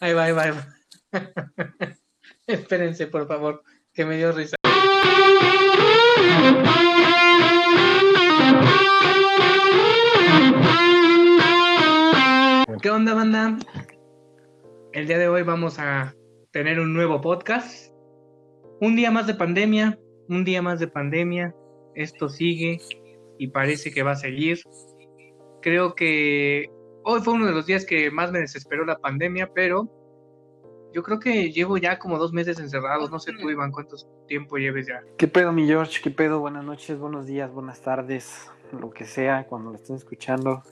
Ahí va, ahí va, ahí. Espérense, por favor, que me dio risa. ¿Qué onda, banda? El día de hoy vamos a tener un nuevo podcast. Un día más de pandemia, un día más de pandemia. Esto sigue y parece que va a seguir. Creo que hoy fue uno de los días que más me desesperó la pandemia, pero yo creo que llevo ya como dos meses encerrado. No sé tú, Iván, cuánto tiempo lleves ya. ¿Qué pedo, mi George? ¿Qué pedo? Buenas noches, buenos días, buenas tardes, lo que sea, cuando lo estén escuchando.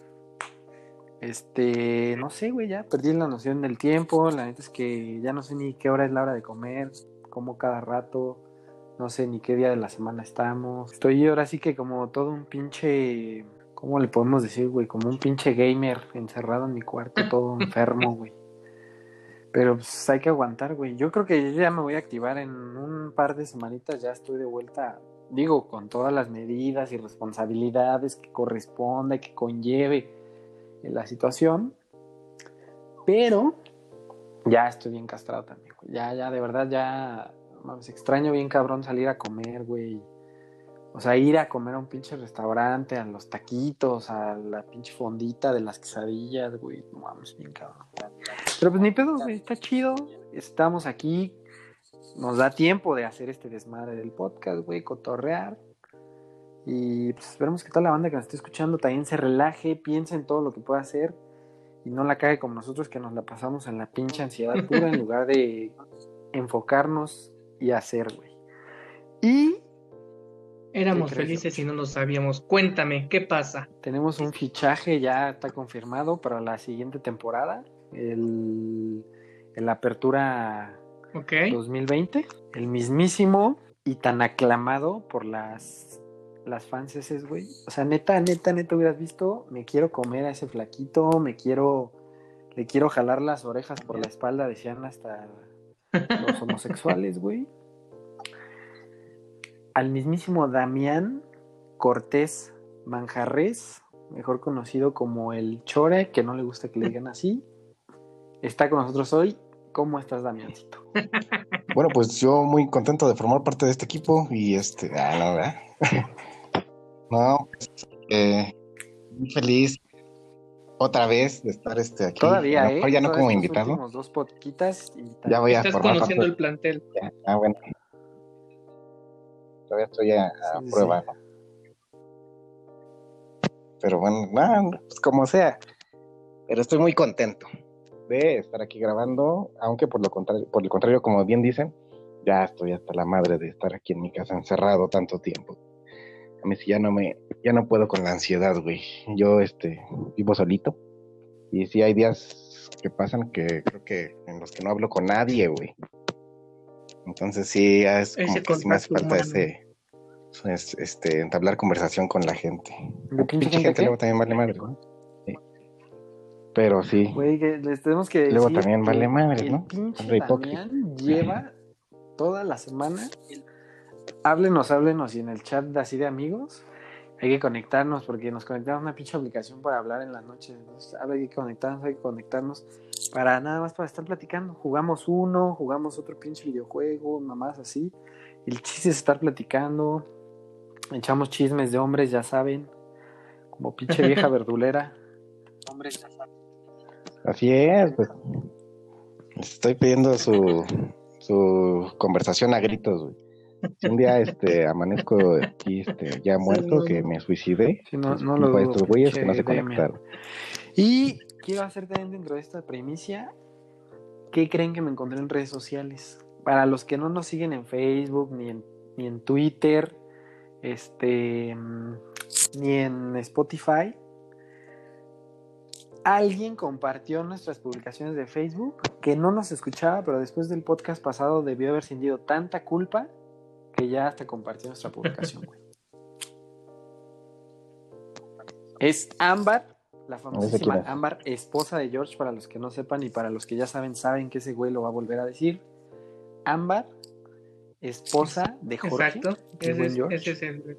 Este, no sé, güey, ya perdí la noción del tiempo. La neta es que ya no sé ni qué hora es la hora de comer, como cada rato. No sé ni qué día de la semana estamos. Estoy ahora sí que como todo un pinche. ¿Cómo le podemos decir, güey? Como un pinche gamer encerrado en mi cuarto, todo enfermo, güey. Pero pues hay que aguantar, güey. Yo creo que yo ya me voy a activar en un par de semanitas. Ya estoy de vuelta, digo, con todas las medidas y responsabilidades que corresponda, que conlleve la situación. Pero ya estoy bien castrado también, güey. Ya, ya, de verdad, ya. Mames, extraño bien cabrón salir a comer, güey. O sea, ir a comer a un pinche restaurante, a los taquitos, a la pinche fondita de las quesadillas, güey. No mames, bien cabrón. Pero pues ni pedo, güey, está chido. Estamos aquí. Nos da tiempo de hacer este desmadre del podcast, güey, cotorrear. Y pues esperemos que toda la banda que nos esté escuchando también se relaje, piense en todo lo que pueda hacer y no la cague como nosotros que nos la pasamos en la pinche ansiedad pura en lugar de enfocarnos y hacer, güey. Y Éramos ¿Qué crees, felices y no lo sabíamos. Cuéntame, ¿qué pasa? tenemos un fichaje, ya está confirmado para la siguiente temporada, el, el Apertura ¿Ok? 2020, el mismísimo y tan aclamado por las, las fans ese, güey. O sea, neta, neta, neta, hubieras visto, me quiero comer a ese flaquito, me quiero, le quiero jalar las orejas por la espalda, decían hasta los homosexuales, güey. Al mismísimo Damián Cortés Manjarres, mejor conocido como el Chore, que no le gusta que le digan así, está con nosotros hoy. ¿Cómo estás, Damiancito? Bueno, pues yo muy contento de formar parte de este equipo y este, ah, no, ¿verdad? no, pues, eh, muy feliz otra vez de estar este aquí. Todavía, ¿eh? ya no Todavía como invitado. dos podquitas. Ya voy a Estás formar parte. conociendo el plantel. Ah, bueno. Todavía estoy a, a Sí, sí, prueba, sí. ¿no? Pero bueno, no, pues como sea. Pero estoy muy contento de estar aquí grabando, aunque por lo contrario, por el contrario, como bien dicen, ya estoy hasta la madre de estar aquí en mi casa encerrado tanto tiempo. A mí sí ya no me, ya no puedo con la ansiedad, güey. Yo este vivo solito. Y sí hay días que pasan que creo que en los que no hablo con nadie, güey. Entonces sí, ya es como que sí me hace falta humano. ese, es- este, entablar conversación con la gente. ¿De pinche gente qué? luego también vale madre, ¿no? Sí. Pero sí, Güey, que les tenemos que Luego decir también que vale madre, el ¿no? pinche Hombre hipócrita. Lleva toda la semana. Háblenos, háblenos y en el chat de así de amigos hay que conectarnos porque nos conectamos a una pinche aplicación para hablar en la noche. Entonces, hay que conectarnos, hay que conectarnos para nada más para estar platicando. Jugamos uno, jugamos otro pinche videojuego, mamás así. El chiste es estar platicando. Echamos chismes de hombres, ya saben. Como pinche vieja verdulera. Hombres, ya saben. así es. Pues. Estoy pidiendo su, su conversación a gritos, güey. Un día este, amanezco aquí este, ya muerto, que me suicidé, Sí, no, pues, no lo dudo, estos güeyes que no se conectaron. Y quiero hacer también dentro de esta primicia, ¿qué creen que me encontré en redes sociales? Para los que no nos siguen en Facebook, ni en, ni en Twitter, este, mm, ni en Spotify, alguien compartió nuestras publicaciones de Facebook que no nos escuchaba, pero después del podcast pasado debió haber sentido tanta culpa que ya hasta compartió nuestra publicación, güey. Es Ámbar, la famosísima. Ámbar, esposa de George, para los que no sepan y para los que ya saben, saben que ese güey lo va a volver a decir. Ámbar, esposa de Jorge, Exacto. Ese es, George. ese es el.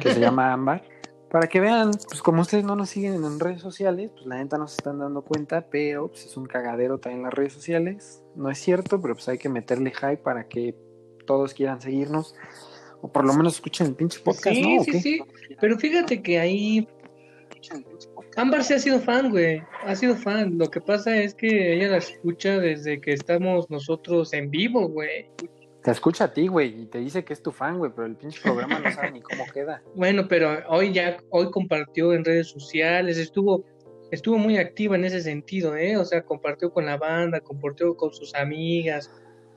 que se llama Ámbar. Para que vean, pues como ustedes no nos siguen en redes sociales, pues la neta no se están dando cuenta, pero pues es un cagadero también las redes sociales. No es cierto, pero pues hay que meterle hype para que todos quieran seguirnos. O por lo menos escuchen el pinche podcast, sí, ¿no? ¿O sí, qué? sí. Pero fíjate que ahí. Ámbar sí ha sido fan, güey. Ha sido fan. Lo que pasa es que ella la escucha desde que estamos nosotros en vivo, güey. Te escucha a ti, güey, y te dice que es tu fan, güey, pero el pinche programa no sabe ni cómo queda. Bueno, pero hoy ya, hoy compartió en redes sociales, estuvo, estuvo muy activa en ese sentido, ¿eh? O sea, compartió con la banda, compartió con sus amigas,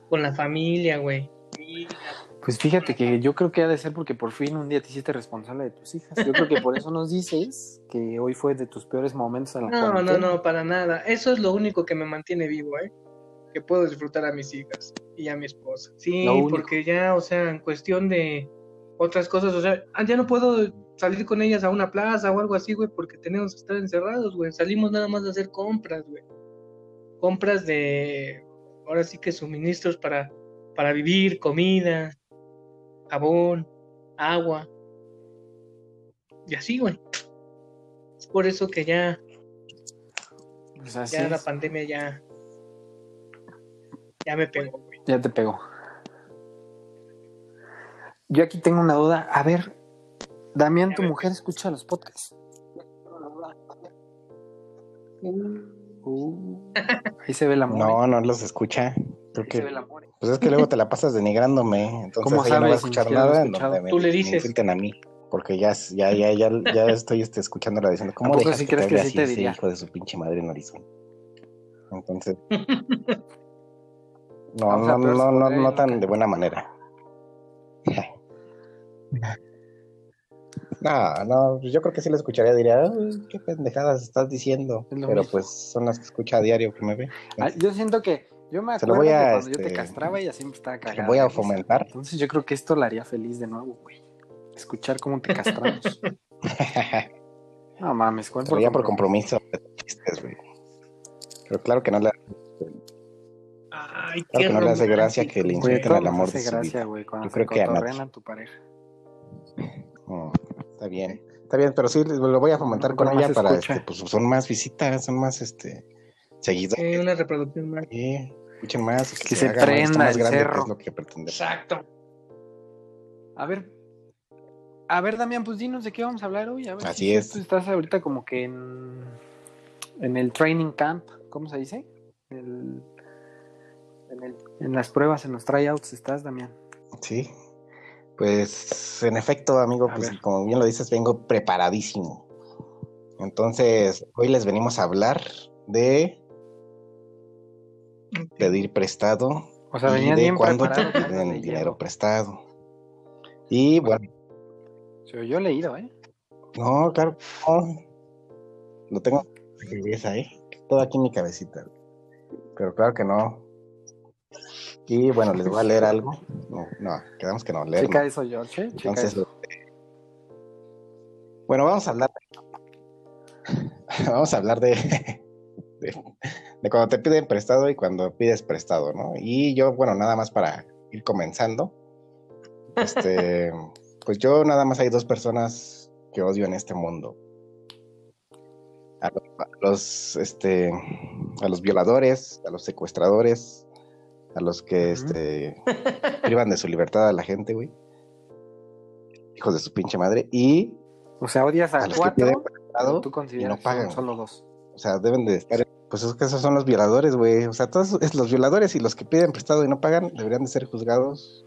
con la familia, güey. Pues fíjate que yo creo que ha de ser porque por fin un día te hiciste responsable de tus hijas. Yo creo que por eso nos dices que hoy fue de tus peores momentos en la No, no, cuarentena. no, para nada. Eso es lo único que me mantiene vivo, ¿eh? Que puedo disfrutar a mis hijas y a mi esposa. Sí, porque ya, o sea, en cuestión de otras cosas, o sea, ah, ya no puedo salir con ellas a una plaza o algo así, güey, porque tenemos que estar encerrados, güey. Salimos nada más a hacer compras, güey. Compras de, ahora sí que suministros para, para vivir, comida, jabón, agua. Y así, güey. Es por eso que ya, Pues así ya la pandemia ya, ya me pegó, güey. Ya te pegó. Yo aquí tengo una duda. A ver, Damián, tu mujer escucha los podcasts. Uh, ahí se ve el amor. ¿eh? No, no los escucha. Creo Ahí se ve que, el amor. pues es que luego te la pasas denigrándome, entonces ¿Cómo ella no va a escuchar he nada donde me, Tú le me dices. insulten a mí, porque ya, ya, ya, ya, ya estoy este, escuchándola diciendo, ¿A ¿cómo dejas sí que te crees que sí así te ese diría? hijo de su pinche madre en Arizona? Entonces, no, O sea, no, no, no, no tan de buena manera. No, no, yo creo que sí la escucharía, diría, "Ay, qué pendejadas estás diciendo. Es Pero mismo. pues son las que escucha a diario que me ve. Ah, yo siento que yo me lo acuerdo voy a, que cuando yo te este, castraba ella siempre estaba lo cagada. voy a fomentar. Entonces yo creo que esto la haría feliz de nuevo, güey. Escuchar cómo te castramos. no mames, ¿cuál Pero ya por compromiso. güey. Pero claro que no le, Ay, claro que no le hace gracia que le insulten al amor de hace su gracia, vida. güey, cuando Yo creo que a cotorrean nadie. a tu pareja. Está bien, está bien, pero sí lo voy a fomentar No, con ella para, escucha. este, pues son más visitas, son más, este, seguidores. Sí, una reproducción más. Sí, más, que, Que se, se haga prenda más el grande, que cerro. es lo que pretendemos. Exacto. A ver, a ver, Damián, pues dinos de qué vamos a hablar hoy. A ver, Así si es. Tú estás ahorita como que en, en el training camp, ¿cómo se dice? El- en, el- en las pruebas, en los tryouts estás, Damián. Sí, pues en efecto, amigo, A pues ver. como bien lo dices, vengo preparadísimo. Entonces, hoy les venimos a hablar de pedir prestado O sea, y de cuándo te piden de dinero prestado. Y bueno, Se oyó leído, ¿eh? no, claro, no. Lo tengo cabeza, ¿eh? Todo aquí en mi cabecita. Pero claro que no. Y bueno, les voy a leer algo. No, no, quedamos que no, leer. Checa no. eso, George. ¿eh? Entonces, eso. bueno, vamos a hablar. vamos a hablar de, de, de cuando te piden prestado y cuando pides prestado, ¿no? Y yo, bueno, nada más para ir comenzando. Este, pues yo nada más hay dos personas que odio en este mundo. A los, a los, este, a los violadores, a los secuestradores, a los que, este, privan de su libertad a la gente, güey. Hijos de su pinche madre. Y O sea, odias a, a los que piden cuatro, prestado pero tú consideras no que pagan, solo dos. o sea, deben de estar. Pues es que esos son los violadores, güey. O sea, todos es- los violadores y los que piden prestado y no pagan deberían de ser juzgados.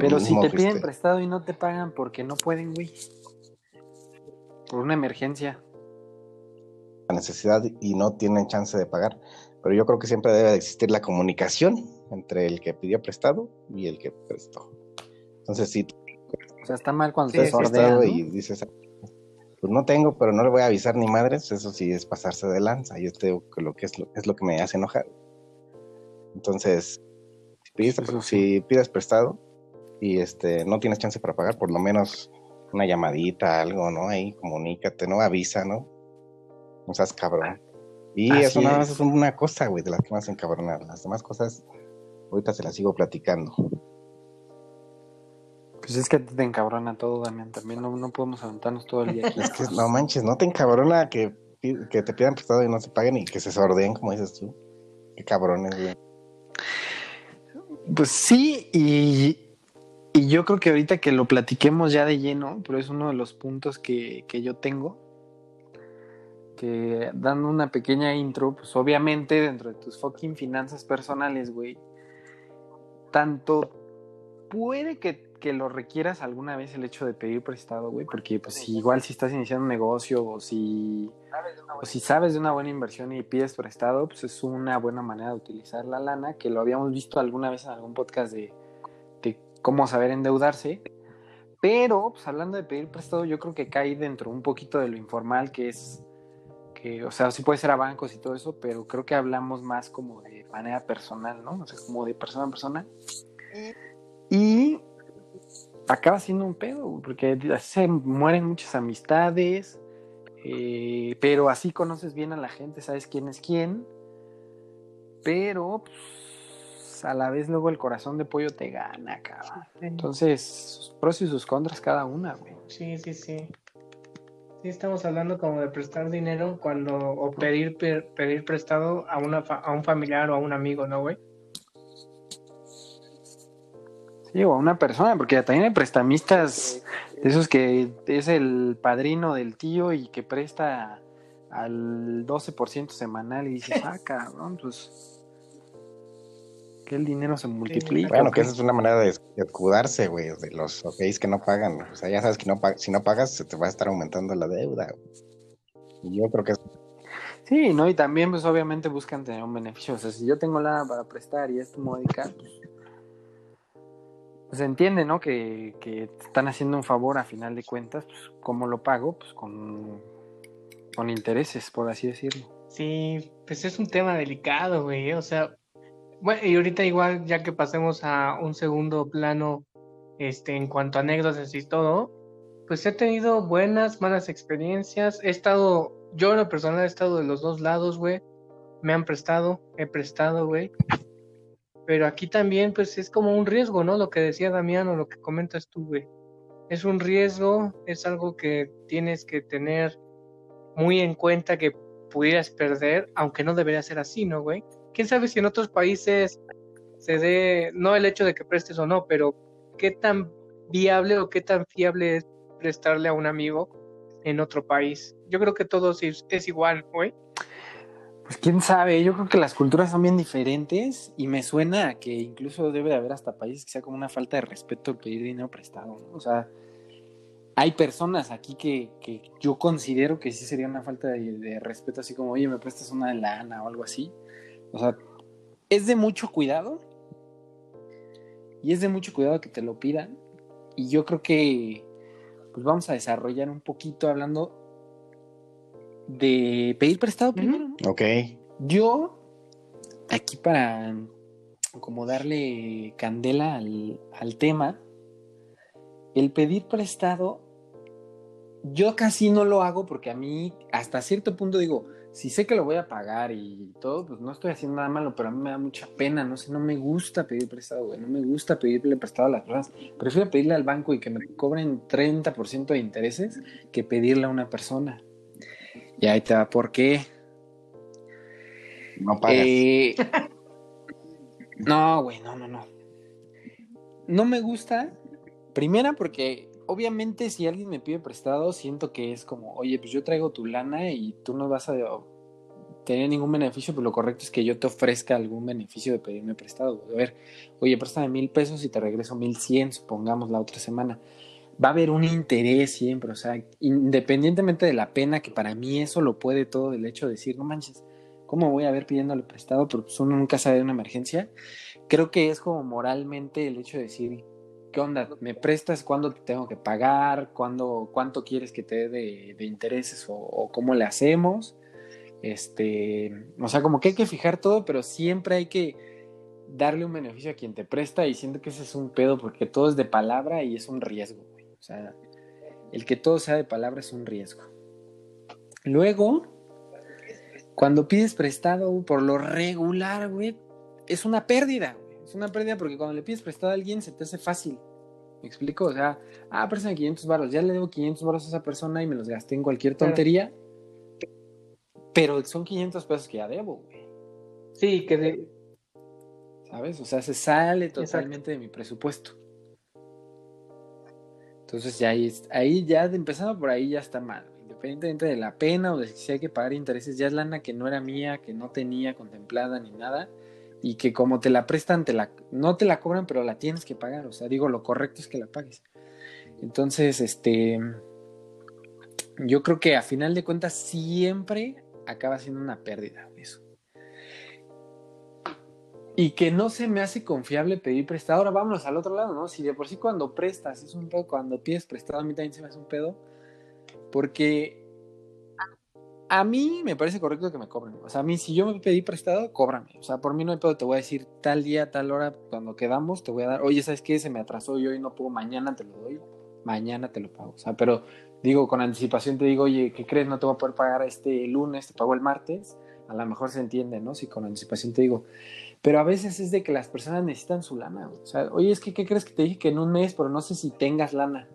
Pero si te piden prestado y no te pagan porque no pueden, güey. Por una emergencia. la necesidad y no tienen chance de pagar. Pero yo creo que siempre debe de existir la comunicación entre el que pidió prestado y el que prestó. Entonces, tú O sea, está mal cuando Sí, te sí, sordean, prestado ¿no? y dices, pues no tengo, pero no le voy a avisar ni madres, eso sí es pasarse de lanza. Y este lo que es lo, es lo que me hace enojar. Entonces, si pides, Eso sí. si pides prestado y este no tienes chance para pagar, por lo menos una llamadita, algo, ¿no? Ahí comunícate, ¿no? Avisa, ¿no? No seas cabrón. Y Así eso nada más es. es una cosa, güey, de las que me hacen cabronar. Las demás cosas, ahorita se las sigo platicando. Pues es que te encabrona todo, Damián. También no, no podemos aventarnos todo el día aquí. Es que no manches, no te encabrona que, que te pidan prestado y no se paguen y que se sordeen, como dices tú. Qué cabrones, güey. Pues sí, y, y yo creo que ahorita que lo platiquemos ya de lleno, pero es uno de los puntos que, que yo tengo, que dando una pequeña intro, pues obviamente dentro de tus fucking finanzas personales, güey, tanto puede que, que lo requieras alguna vez el hecho de pedir prestado, güey, porque pues si igual si estás iniciando un negocio o si, o si sabes de una buena inversión y pides prestado, pues es una buena manera de utilizar la lana, que lo habíamos visto alguna vez en algún podcast de, de cómo saber endeudarse. Pero, pues hablando de pedir prestado, yo creo que cae dentro un poquito de lo informal, que es que, o sea, sí puede ser a bancos y todo eso, pero creo que hablamos más como de manera personal, ¿no? O sea, como de persona a persona. Y acaba siendo un pedo, porque se mueren muchas amistades, eh, pero así conoces bien a la gente, sabes quién es quién, pero pues, a la vez luego el corazón de pollo te gana, cabrón. Entonces, sus pros y sus contras cada una, güey. Sí, sí, sí. Sí, estamos hablando como de prestar dinero cuando, o pedir, per- pedir prestado a, una a un familiar o a un amigo, ¿no, güey? Sí, o a una persona, porque también hay prestamistas de esos que es el padrino del tío y que presta al 12% semanal y dices, ah, cabrón, pues que el dinero se multiplica. Bueno, ¿o que esa es una manera de escudarse, güey, de los OKs que no pagan. O sea, ya sabes que no si no pagas, se te va a estar aumentando la deuda. Y yo creo que es Sí, ¿no? Y también, pues obviamente buscan tener un beneficio. O sea, si yo tengo lana para prestar y es tu módica, pues, pues entiende, ¿no? Que, que están haciendo un favor a final de cuentas, pues ¿cómo lo pago? Pues con, con intereses, por así decirlo. Sí, pues es un tema delicado, güey. O sea, bueno, y ahorita igual, ya que pasemos a un segundo plano, este, en cuanto a anécdotas y todo, pues he tenido buenas, malas experiencias. He estado, yo en lo personal he estado de los dos lados, güey. Me han prestado, he prestado, güey. Pero aquí también, pues es como un riesgo, ¿no? Lo que decía Damián o lo que comentas tú, güey. Es un riesgo, es algo que tienes que tener muy en cuenta que pudieras perder, aunque no debería ser así, ¿no, güey? ¿Quién sabe si en otros países se dé, no el hecho de que prestes o no, pero qué tan viable o qué tan fiable es prestarle a un amigo en otro país? Yo creo que todo es, es igual, güey. Pues quién sabe, yo creo que las culturas son bien diferentes y me suena a que incluso debe de haber hasta países que sea como una falta de respeto pedir dinero prestado. O sea, hay personas aquí que, que yo considero que sí sería una falta de, de respeto, así como, oye, me prestas una lana o algo así. O sea, es de mucho cuidado y es de mucho cuidado que te lo pidan. Y yo creo que pues vamos a desarrollar un poquito hablando de pedir prestado primero, ¿no? Ok. Yo, aquí para como darle candela al, al tema, el pedir prestado, yo casi no lo hago porque a mí, hasta cierto punto digo, si sé que lo voy a pagar y todo, pues no estoy haciendo nada malo, pero a mí me da mucha pena, no sé, no me gusta pedir prestado, güey, no me gusta pedirle prestado a las personas. Prefiero pedirle al banco y que me cobren 30% de intereses que pedirle a una persona. Y ahí te va, ¿por qué? No pagas. Eh, no, güey, no, no, no. No me gusta. Primera, porque obviamente si alguien me pide prestado, siento que es como, oye, pues yo traigo tu lana y tú no vas a tener ningún beneficio, pues lo correcto es que yo te ofrezca algún beneficio de pedirme prestado. A ver, oye, préstame mil pesos y te regreso mil cien, supongamos, la otra semana. Va a haber un interés siempre, o sea, independientemente de la pena, que para mí eso lo puede todo, el hecho de decir, no manches, ¿cómo voy a ver pidiéndole prestado? Pero pues uno nunca sabe de una emergencia. Creo que es como moralmente el hecho de decir, ¿qué onda? ¿Me prestas? ¿Cuándo te tengo que pagar? ¿Cuándo, ¿Cuánto quieres que te dé de, intereses? O, o, cómo le hacemos? Este, o sea, como que hay que fijar todo, pero siempre hay que darle un beneficio a quien te presta y siento que ese es un pedo porque todo es de palabra y es un riesgo. O sea, el que todo sea de palabra es un riesgo. Luego, cuando pides prestado, por lo regular, güey, es una pérdida, güey. Es una pérdida porque cuando le pides prestado a alguien se te hace fácil. ¿Me explico? O sea, ah, préstame 500 baros, ya le debo 500 baros a esa persona y me los gasté en cualquier tontería. Pero son 500 pesos que ya debo, güey. Sí, que de... ¿Sabes? O sea, se sale totalmente de mi presupuesto. Entonces ya ahí, ahí ya empezando por ahí ya está mal. Independientemente de la pena o de si hay que pagar intereses, ya es lana que no era mía, que no tenía contemplada ni nada. Y que como te la prestan, te la, no te la cobran, pero la tienes que pagar. O sea, digo, lo correcto es que la pagues. Entonces, este, yo creo que a final de cuentas siempre acaba siendo una pérdida eso. Y que no se me hace confiable pedir prestado. Ahora vámonos al otro lado, ¿no? Si de por sí cuando prestas es un pedo, cuando pides prestado a mí también se me hace un pedo. Porque a mí me parece correcto que me cobren. O sea, a mí si yo me pedí prestado, cóbrame. O sea, por mí no hay pedo, te voy a decir tal día, tal hora, cuando quedamos, te voy a dar, oye, ¿sabes qué? Se me atrasó y hoy no puedo, mañana te lo doy, mañana te lo pago. O sea, pero digo, con anticipación te digo, oye, ¿qué crees? No te voy a poder pagar este lunes, te pago el martes. A lo mejor se entiende, ¿no? Si con anticipación te digo, pero a veces es de que las personas necesitan su lana. O sea, oye, es que, ¿qué crees que te dije que en un mes, pero no sé si tengas lana?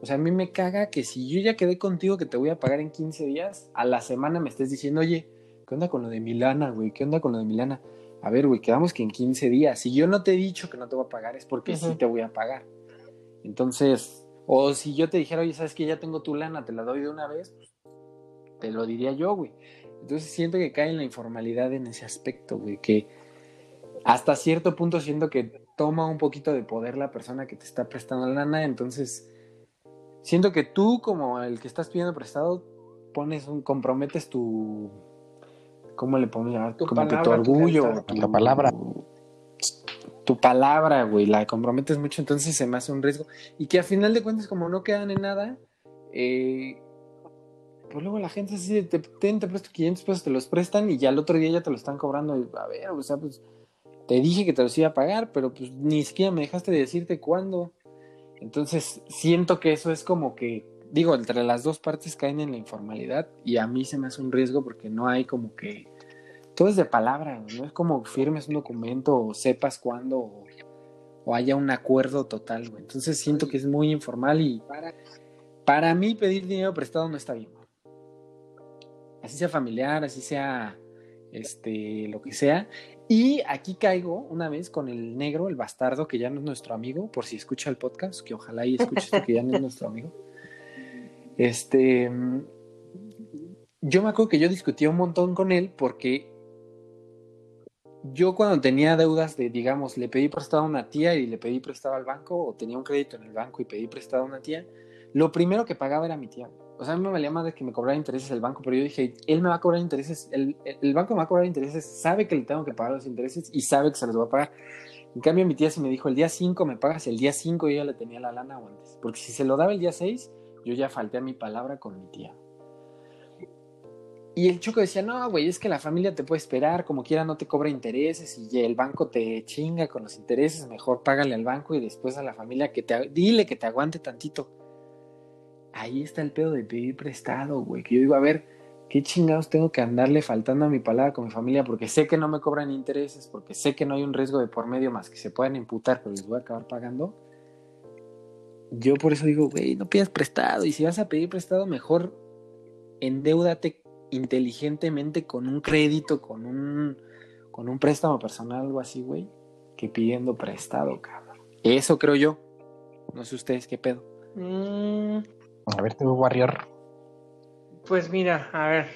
O sea, a mí me caga que si yo ya quedé contigo que te voy a pagar en 15 días, a la semana me estés diciendo, oye, ¿qué onda con lo de Milana, güey? ¿Qué onda con lo de Milana? A ver, güey, quedamos que en 15 días. Si yo no te he dicho que no te voy a pagar, es porque sí te voy a pagar. Entonces, o si yo te dijera, oye, ¿sabes que ya tengo tu lana, te la doy de una vez? Pues, te lo diría yo, güey. Entonces siento que cae en la informalidad en ese aspecto, güey, que hasta cierto punto siento que toma un poquito de poder la persona que te está prestando la lana, entonces siento que tú como el que estás pidiendo prestado pones un comprometes tu ¿cómo le podemos llamar? Tu como palabra, tu orgullo, tu, palabra. Tu palabra, güey, la comprometes mucho, entonces se me hace un riesgo. Y que a final de cuentas, como no quedan en nada, eh, pues luego la gente así, te, te, te presto 500 pesos, te los prestan y ya el otro día ya te lo están cobrando. a ver, o sea, pues te dije que te los iba a pagar, pero pues ni siquiera me dejaste de decirte cuándo. Entonces, siento que eso es como que, digo, entre las dos partes caen en la informalidad y a mí se me hace un riesgo porque no hay como que, todo es de palabra, no es como firmes un documento o sepas cuándo o, haya un acuerdo total, güey. Entonces siento que es muy informal y para, para mí pedir dinero prestado no está bien. Así sea familiar, así sea este, lo que sea. Y aquí caigo una vez con el negro, el bastardo, que ya no es nuestro amigo, por si escucha el podcast, que ojalá y escuche que ya no es nuestro amigo. Este, yo me acuerdo que yo discutía un montón con él porque yo cuando tenía deudas de, digamos, le pedí prestado a una tía y le pedí prestado al banco, o tenía un crédito en el banco y pedí prestado a una tía, lo primero que pagaba era mi tía. O sea, a mí me valía más de que me cobrara intereses el banco, pero yo dije, él me va a cobrar intereses, el, el, banco me va a cobrar intereses, sabe que le tengo que pagar los intereses y sabe que se los va a pagar. En cambio, mi tía sí me dijo, el día 5 me pagas, el día 5 yo ya le tenía la lana antes. Porque si se lo daba el día 6, yo ya falté a mi palabra con mi tía. Y el choco decía, no, güey, es que la familia te puede esperar, como quiera no te cobra intereses y el banco te chinga con los intereses, mejor págale al banco y después a la familia que te, dile que te aguante tantito ahí está el pedo de pedir prestado, güey. Que yo digo, a ver, ¿qué chingados tengo que andarle faltando a mi palabra con mi familia? Porque sé que no me cobran intereses, porque sé que no hay un riesgo de por medio más que se puedan imputar, pero les voy a acabar pagando. Yo por eso digo, güey, no pidas prestado. Y si vas a pedir prestado, mejor endeudate inteligentemente con un crédito, con un, con un préstamo personal, algo así, güey, que pidiendo prestado, cabrón. Eso creo yo. No sé ustedes qué pedo. Mm, a ver, tu Warrior. Pues mira, a ver.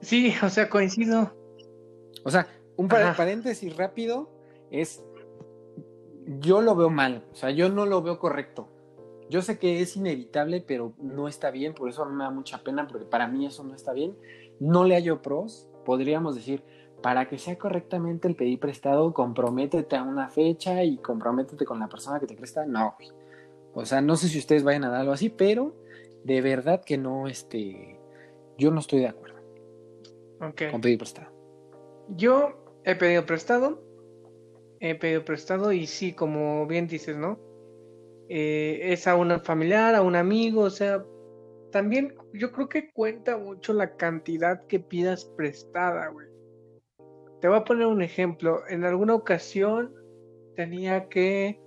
Sí, o sea, coincido. O sea, un paréntesis rápido es. Yo lo veo mal, o sea, yo no lo veo correcto. Yo sé que es inevitable, pero no está bien, por eso me da mucha pena, porque para mí eso no está bien. No le hallo pros, podríamos decir, para que sea correctamente el pedir prestado, comprométete a una fecha y comprométete con la persona que te presta. No, o sea, no sé si ustedes vayan a dar algo así, pero de verdad que no, este, yo no estoy de acuerdo con pedir prestado. Yo he pedido prestado, he pedido prestado y sí, como bien dices, ¿no? Eh, es a un familiar, a un amigo, o sea, también yo creo que cuenta mucho la cantidad que pidas prestada, güey. Te voy a poner un ejemplo. En alguna ocasión tenía que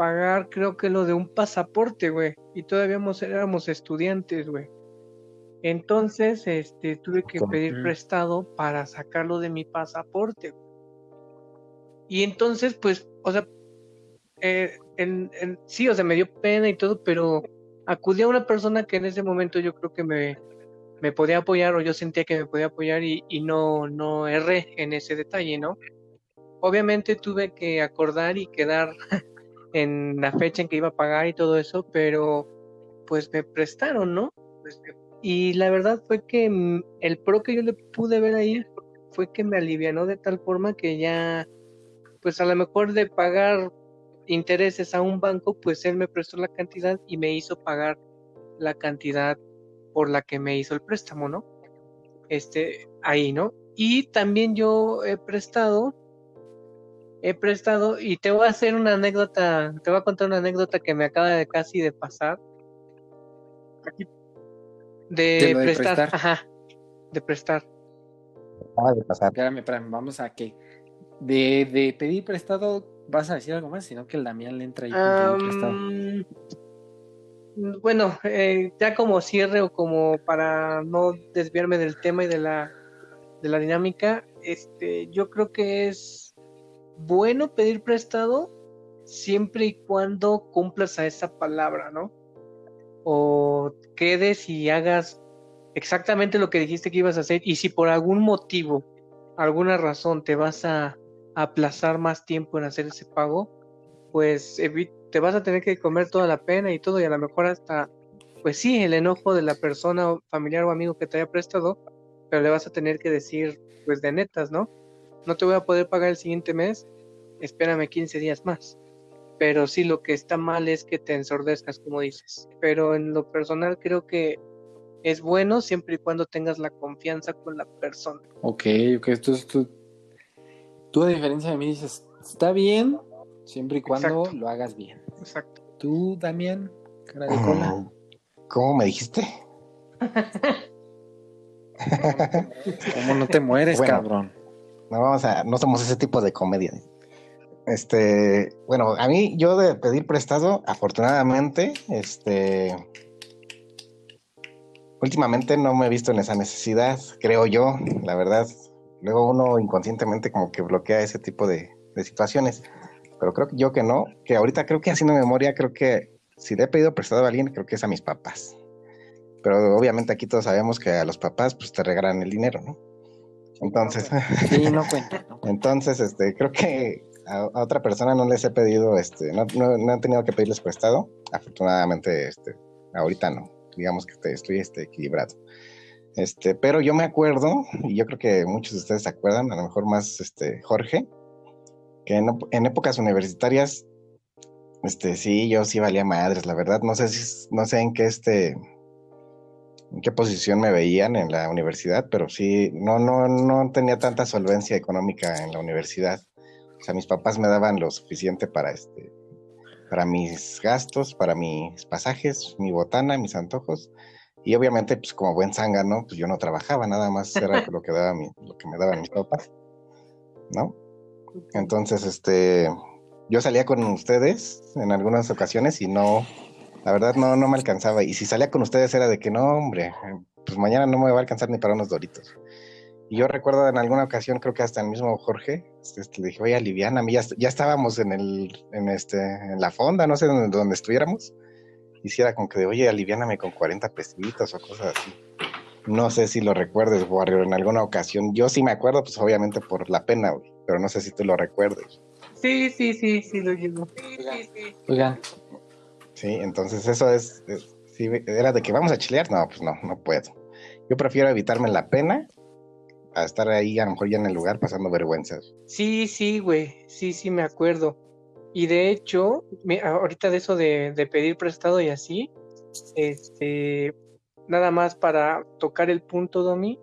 pagar, creo que lo de un pasaporte, güey. Y todavía éramos estudiantes, güey. Entonces, este, tuve que pedir prestado para sacarlo de mi pasaporte. Y entonces, pues, o sea, eh, sí, o sea, me dio pena y todo, pero acudí a una persona que en ese momento yo creo que me, me podía apoyar o yo sentía que me podía apoyar y, y no, no erré en ese detalle, ¿no? Obviamente tuve que acordar y quedar en la fecha en que iba a pagar y todo eso, pero pues me prestaron, ¿no? Pues, y la verdad fue que mm, el pro que yo le pude ver ahí fue que me alivianó de tal forma que ya, pues a lo mejor de pagar intereses a un banco, pues él me prestó la cantidad y me hizo pagar la cantidad por la que me hizo el préstamo, ¿no? Este, ahí, ¿no? Y también yo he prestado, he prestado, y te voy a hacer una anécdota, te voy a contar una anécdota que me acaba de casi de pasar. De, prestar, ajá, de prestar. Acaba de pasar. Espérame, espérame, vamos a que de, de pedir prestado vas a decir algo más, sino que el Damián le entra ahí um, Bueno, eh, ya como cierre o como para no desviarme del tema y de la, de la dinámica, este, yo creo que es bueno pedir prestado siempre y cuando cumplas a esa palabra, ¿no? O quedes y hagas exactamente lo que dijiste que ibas a hacer y si por algún motivo, alguna razón te vas a aplazar más tiempo en hacer ese pago, pues te vas a tener que comer toda la pena y todo, y a lo mejor hasta, pues sí, el enojo de la persona, familiar o amigo que te haya prestado, pero le vas a tener que decir, pues de netas, ¿no? No te voy a poder pagar el siguiente mes, espérame 15 días más. Pero sí, lo que está mal es que te ensordezcas, como dices. Pero en lo personal creo que es bueno siempre y cuando tengas la confianza con la persona. Ok, ok, esto, esto Tú, a diferencia de mí, dices, está bien, siempre y cuando lo hagas bien. Exacto. Tú, Damián, cara de cola. ¿Cómo me dijiste? ¿Cómo no te mueres, cabrón? No vamos a, no somos ese tipo de comedia. Este, bueno, a mí, yo de pedir prestado, afortunadamente, este, últimamente no me he visto en esa necesidad, creo yo, la verdad luego uno inconscientemente como que bloquea ese tipo de, situaciones. Pero creo que yo que no, que ahorita creo que haciendo memoria, creo que si le he pedido prestado a alguien, creo que es a mis papás. Pero obviamente aquí todos sabemos que a los papás pues te regalan el dinero, ¿no? Entonces, sí, no cuenta. Entonces, este, creo que a, otra persona no les he pedido, este, no, no, han tenido que pedirles prestado. Afortunadamente, este, ahorita no. Digamos que estoy este, equilibrado. Este, pero yo me acuerdo, y yo creo que muchos de ustedes se acuerdan, a lo mejor más este, Jorge, que en, épocas universitarias, este, sí, yo sí valía madres, la verdad, no sé si, no sé en qué este, en qué posición me veían en la universidad, pero sí, no, no, no tenía tanta solvencia económica en la universidad. O sea, mis papás me daban lo suficiente para este, para mis gastos, para mis pasajes, mi botana, mis antojos y obviamente, pues como buen zángano, pues yo no trabajaba, nada más era lo que, daba lo que me daban mis papás, ¿no? Entonces, este, yo salía con ustedes en algunas ocasiones y no, la verdad no, no me alcanzaba. Y si salía con ustedes era de que no, hombre, pues mañana no me va a alcanzar ni para unos doritos. Y yo recuerdo en alguna ocasión, creo que hasta el mismo Jorge, este, le dije, oye, Liviana, ya, ya estábamos en el, en este, en la fonda, no sé dónde, dónde estuviéramos hiciera como que de, oye, aliviáname con 40 pesitos o cosas así. No sé si lo recuerdes, Warrior, en alguna ocasión. Yo sí me acuerdo, pues obviamente por la pena, güey, pero no sé si tú lo recuerdes. Sí, sí, sí, sí, lo llevo. Oigan. Sí, entonces eso es, si era de que vamos a chilear, no, pues no, no puedo. Yo prefiero evitarme la pena a estar ahí a lo mejor ya en el lugar pasando vergüenzas. Sí, sí, güey, sí, sí, me acuerdo. Y de hecho, ahorita de eso de, pedir prestado y así, este, nada más para tocar el punto, Domi,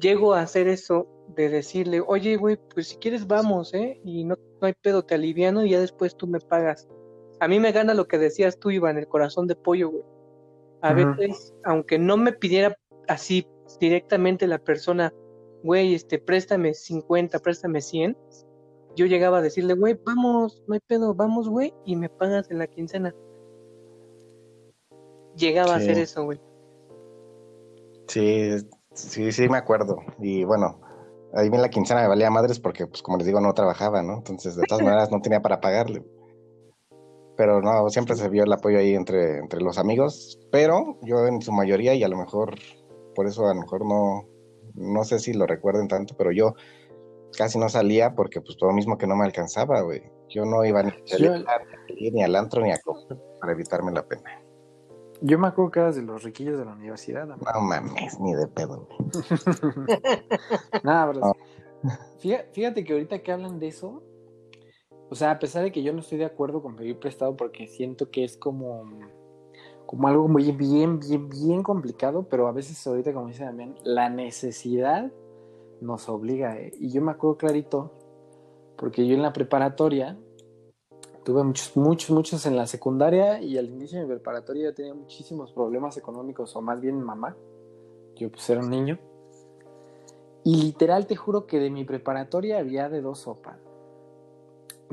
llego a hacer eso de decirle, oye, güey, pues si quieres vamos, ¿eh? Y no, no hay pedo, te aliviano y ya después tú me pagas. A mí me gana lo que decías tú, Iván, el corazón de pollo, güey. A veces, aunque no me pidiera así directamente la persona, güey, este, préstame 50, préstame 100, yo llegaba a decirle, güey, vamos, no hay pedo, vamos, güey, y me pagas en la quincena. Llegaba a hacer eso, güey. Sí, sí, sí, me acuerdo. Y bueno, ahí bien la quincena me valía madres porque, pues como les digo, no trabajaba, ¿no? Entonces, de todas maneras, no tenía para pagarle. Pero no, siempre se vio el apoyo ahí entre, entre los amigos, pero yo en su mayoría, y a lo mejor, por eso a lo mejor no, no sé si lo recuerden tanto, pero yo casi no salía porque, pues, todo mismo que no me alcanzaba, güey. Yo no iba ni, a Yo- celular, ni, ni al antro ni a comer para evitarme la pena. Yo me acuerdo que eras de los riquillos de la universidad. amigo. No mames, ni de pedo, güey. Nada, bro. No. Fíjate, fíjate que ahorita que hablan de eso, o sea, a pesar de que yo no estoy de acuerdo con pedir prestado porque siento que es como, como algo muy bien, bien, bien complicado, pero a veces ahorita, como dice Damián, la necesidad nos obliga. ¿eh? Y yo me acuerdo clarito, porque yo en la preparatoria tuve muchos, muchos, muchos en la secundaria y al inicio de mi preparatoria yo tenía muchísimos problemas económicos, o más bien mamá. Yo pues era un niño. Y literal te juro que de mi preparatoria había de dos sopas.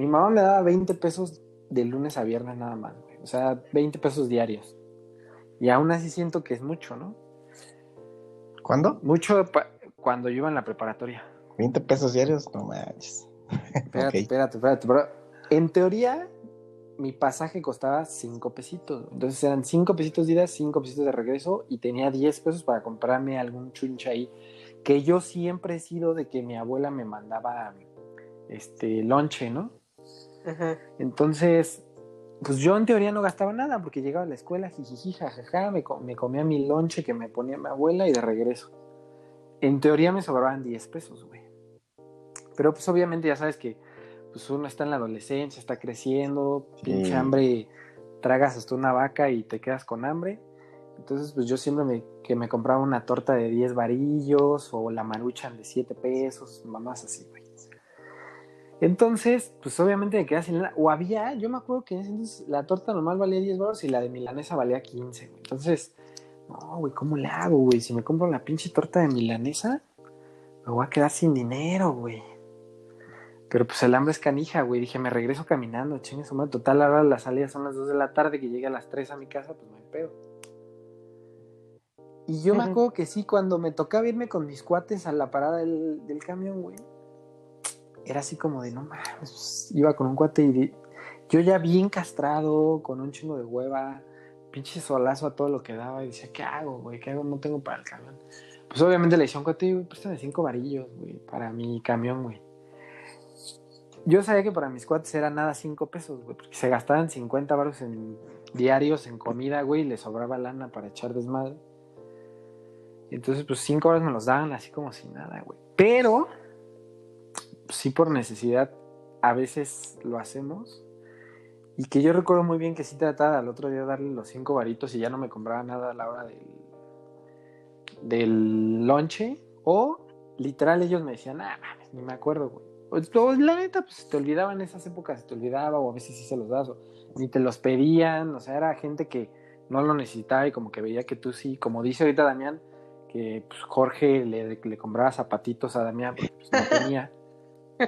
Mi mamá me daba 20 pesos de lunes a viernes nada más, güey. O sea, 20 pesos diarios. Y aún así siento que es mucho, ¿no? ¿Cuándo? Mucho cuando yo iba en la preparatoria. 20 pesos diarios, no manches. Espérate, Ok. espérate, espérate. Pero en teoría, mi pasaje costaba 5 pesitos. Entonces eran 5 pesitos de ida, 5 pesitos de regreso y tenía 10 pesos para comprarme algún chuncha ahí. Que yo siempre he sido de que mi abuela me mandaba este lonche, ¿no? Ajá. Entonces, pues yo en teoría no gastaba nada porque llegaba a la escuela, jijiji, jajaja, me, co- me comía mi lonche que me ponía mi abuela y de regreso. En teoría me sobraban 10 pesos, güey. Pero pues obviamente ya sabes que pues uno está en la adolescencia, está creciendo, pinche hambre, tragas hasta una vaca y te quedas con hambre. Entonces, pues yo siempre me, que me compraba una torta de 10 varillos o la maruchan de 7 pesos, mamás así, güey. Entonces, pues obviamente me quedaba sin lana. O había, yo me acuerdo que en ese entonces la torta normal valía 10 baros y la de milanesa valía 15, güey. Entonces, no, güey, ¿cómo le hago, güey? Si me compro la pinche torta de milanesa, me voy a quedar sin dinero, güey. Pero pues el hambre es canija, güey. Dije, me regreso caminando, chingue su madre. Total, ahora las salidas son las 2 de la tarde, que llegue a las 3 a mi casa, pues no hay pedo. Y yo me acuerdo que sí, cuando me tocaba irme con mis cuates a la parada del, del camión, güey, era así como de, no mames, iba con un cuate y yo ya bien castrado, con un chingo de hueva, pinche solazo a todo lo que daba, y decía, ¿qué hago, güey? ¿Qué hago? No tengo para el camión. Pues obviamente le decía un cuate, préstame cinco varillos, güey, para mi camión, güey. Yo sabía que para mis cuates era nada cinco pesos, güey, porque se gastaban 50 baros en diarios en comida, güey, y les sobraba lana para echar desmadre. Entonces, pues cinco horas me los daban así como si nada, güey. Pero, sí por necesidad, a veces lo hacemos. Y que yo recuerdo muy bien que sí trataba al otro día darle los cinco varitos y ya no me compraba nada a la hora del, del lonche. O literal ellos me decían, ah, mames, ni me acuerdo, güey. O, o la neta, pues te olvidaba en esas épocas, se te olvidaba, o a veces sí se los das, o ni te los pedían, o sea, era gente que no lo necesitaba y como que veía que tú sí, como dice ahorita Damián, que pues, Jorge le, le compraba zapatitos a Damián pues, no tenía.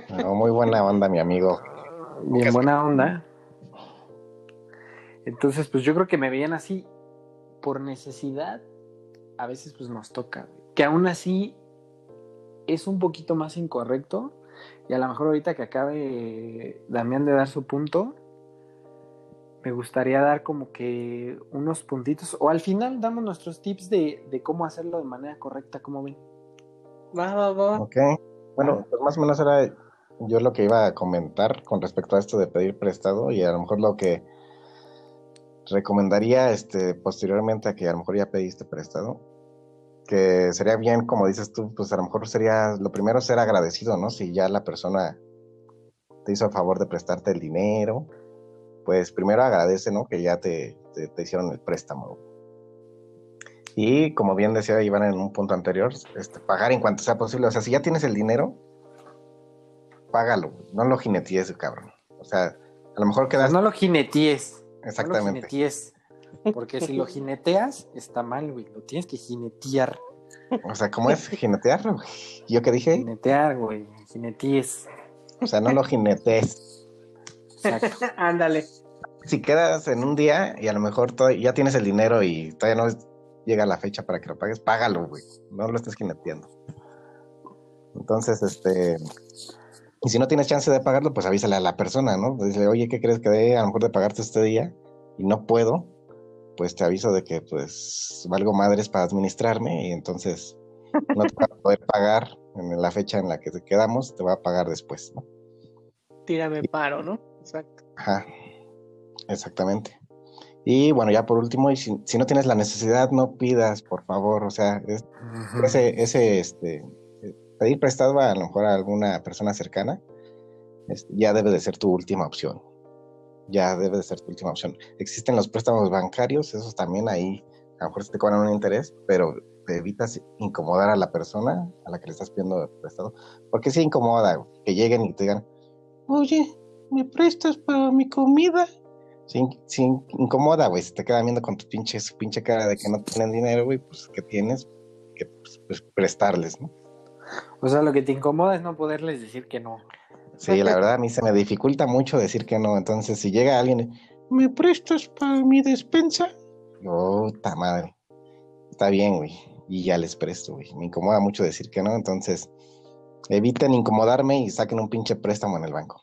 No, muy buena onda, mi amigo. Bien buena onda. Entonces, pues yo creo que me veían así por necesidad. A veces pues nos toca. Que aún así es un poquito más incorrecto. Y a lo mejor ahorita que acabe Damián de dar su punto, me gustaría dar como que unos puntitos. O al final damos nuestros tips de, de cómo hacerlo de manera correcta, como ven. Va, va, va. Ok. Bueno, pues más o menos era yo lo que iba a comentar con respecto a esto de pedir prestado y a lo mejor lo que recomendaría este posteriormente a que a lo mejor ya pediste prestado, que sería bien, como dices tú, pues a lo mejor sería lo primero ser agradecido, ¿no? Si ya la persona te hizo el favor de prestarte el dinero, pues primero agradece, ¿no? Que ya te, te, te hicieron el préstamo. Y como bien decía Iván en un punto anterior, este, pagar en cuanto sea posible. O sea, si ya tienes el dinero, págalo, no lo jinetees, cabrón. O sea, a lo mejor quedas... Pues no lo jinetees. No lo exactamente. jinetees. Porque si lo jineteas, está mal, güey. Lo tienes que jinetear. O sea, ¿cómo es jinetear? ¿Yo qué dije? Jinetear, güey. Jinetees. O sea, no lo jinetes. Exacto. Ándale. Si quedas en un día y a lo mejor ya tienes el dinero y todavía no llega la fecha para que lo pagues, págalo, güey. No lo estés jineteando. Entonces, este. Y si no tienes chance de pagarlo, pues avísale a la persona, ¿no? Dile, oye, ¿qué crees que de a lo mejor de pagarte este día? Y no puedo, pues te aviso de que, pues, valgo madres para administrarme y entonces no te va a poder pagar en la fecha en la que te quedamos, te va a pagar después, ¿no? Tírame paro, ¿no? Exacto. Ajá, exactamente. Y bueno, ya por último, y si, si no tienes la necesidad, no pidas, por favor, o sea, es- ese, ese, este, pedir prestado a, lo mejor a alguna persona cercana, es- ya debe de ser tu última opción. Ya debe de ser tu última opción. Existen los préstamos bancarios, esos también ahí, a lo mejor te cobran un interés, pero te evitas incomodar a la persona a la que le estás pidiendo prestado, porque sí incomoda que lleguen y te digan, oye, ¿me prestas para mi comida? Sí, sí incomoda, güey, si te quedan viendo con tu pinche, su pinche cara de que no tienen dinero, güey, pues que tienes que pues, pues, prestarles, ¿no? O sea, lo que te incomoda es no poderles decir que no. Sí, la verdad a mí se me dificulta mucho decir que no. Entonces, si llega alguien, y, ¿me prestas para mi despensa? Puta madre. Está bien, güey. Y ya les presto, güey. Me incomoda mucho decir que no. Entonces, eviten incomodarme y saquen un pinche préstamo en el banco.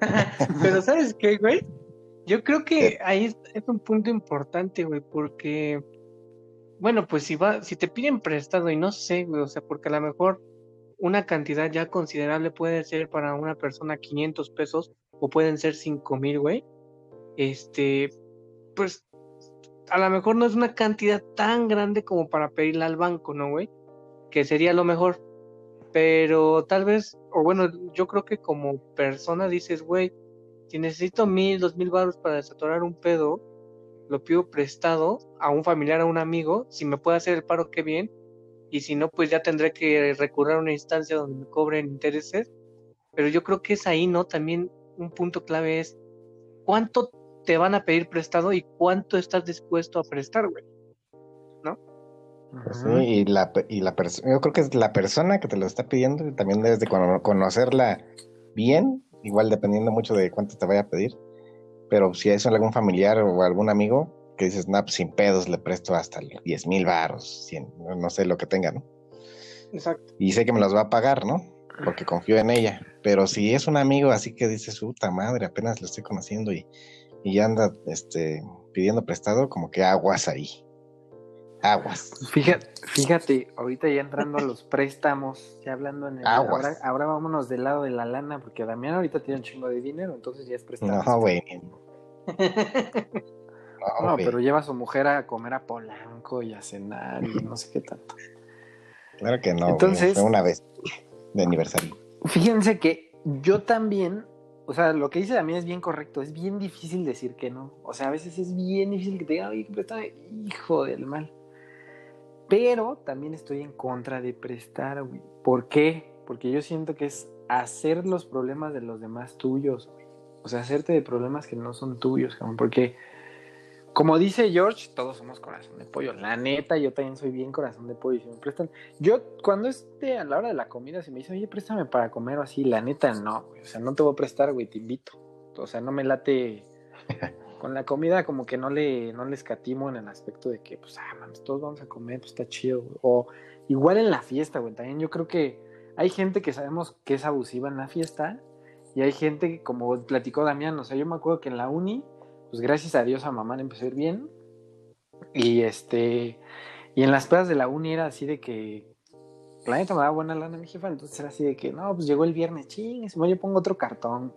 Pero ¿sabes qué, güey? Yo creo que ahí es, es un punto importante, güey, porque, bueno, pues si va, si te piden prestado y no sé, güey, o sea, porque a lo mejor una cantidad ya considerable puede ser para una persona 500 pesos o pueden ser 5 mil, güey. Este, pues a lo mejor no es una cantidad tan grande como para pedirle al banco, ¿no, güey? Que sería lo mejor. Pero tal vez, o bueno, yo creo que como persona dices, güey, si necesito mil, dos mil baros para desatorar un pedo, lo pido prestado a un familiar, a un amigo, si me puede hacer el paro, qué bien, y si no, pues ya tendré que recurrir a una instancia donde me cobren intereses, pero yo creo que es ahí, ¿no? También un punto clave es cuánto te van a pedir prestado y cuánto estás dispuesto a prestar, güey. Pues sí, y la, y la persona, yo creo que es la persona que te lo está pidiendo, también debes de cono- conocerla bien, igual dependiendo mucho de cuánto te vaya a pedir. Pero si es algún familiar o algún amigo que dices, no, pues sin pedos le presto hasta 10 mil baros, 100, no, sé lo que tenga, ¿no? Exacto. Y sé que me los va a pagar, ¿no? Porque confío en ella. Pero si es un amigo así que dices, puta madre, apenas lo estoy conociendo y, y anda este, pidiendo prestado, como que aguas ahí. Aguas. Fíjate, fíjate, ahorita ya entrando a los préstamos, ya hablando en el... Aguas. Ahora, ahora vámonos del lado de la lana, porque Damián ahorita tiene un chingo de dinero, entonces ya es prestado. No, güey. No, pero lleva a su mujer a comer a Polanco y a cenar y no sé qué tanto. Claro que no. Entonces- fue una vez de aniversario. Fíjense que yo también, o sea, lo que dice también es bien correcto, es bien difícil decir que no. O sea, a veces es bien difícil que te digan, oye, préstame, hijo del mal. Pero también estoy en contra de prestar, güey. ¿Por qué? Porque yo siento que es hacer los problemas de los demás tuyos, güey. O sea, hacerte de problemas que no son tuyos, cabrón. Porque, como dice George, todos somos corazón de pollo. La neta, yo también soy bien corazón de pollo. Si me prestan, yo cuando esté a la hora de la comida, si me dicen, oye, préstame para comer o así, la neta no, güey. O sea, no te voy a prestar, güey, te invito. O sea, no me late. Con la comida, como que no le, no le escatimo en el aspecto de que, pues, ah, mames, todos vamos a comer, pues está chido, güey. O igual en la fiesta, güey. También yo creo que hay gente que sabemos que es abusiva en la fiesta y hay gente como platicó Damián, o sea, yo me acuerdo que en la uni, pues gracias a Dios a mamá le empezó a ir bien. Y este, y en las pedas de la uni era así de que, la neta me daba buena lana mi jefa, entonces era así de que, no, pues llegó el viernes, ching, yo pongo otro cartón.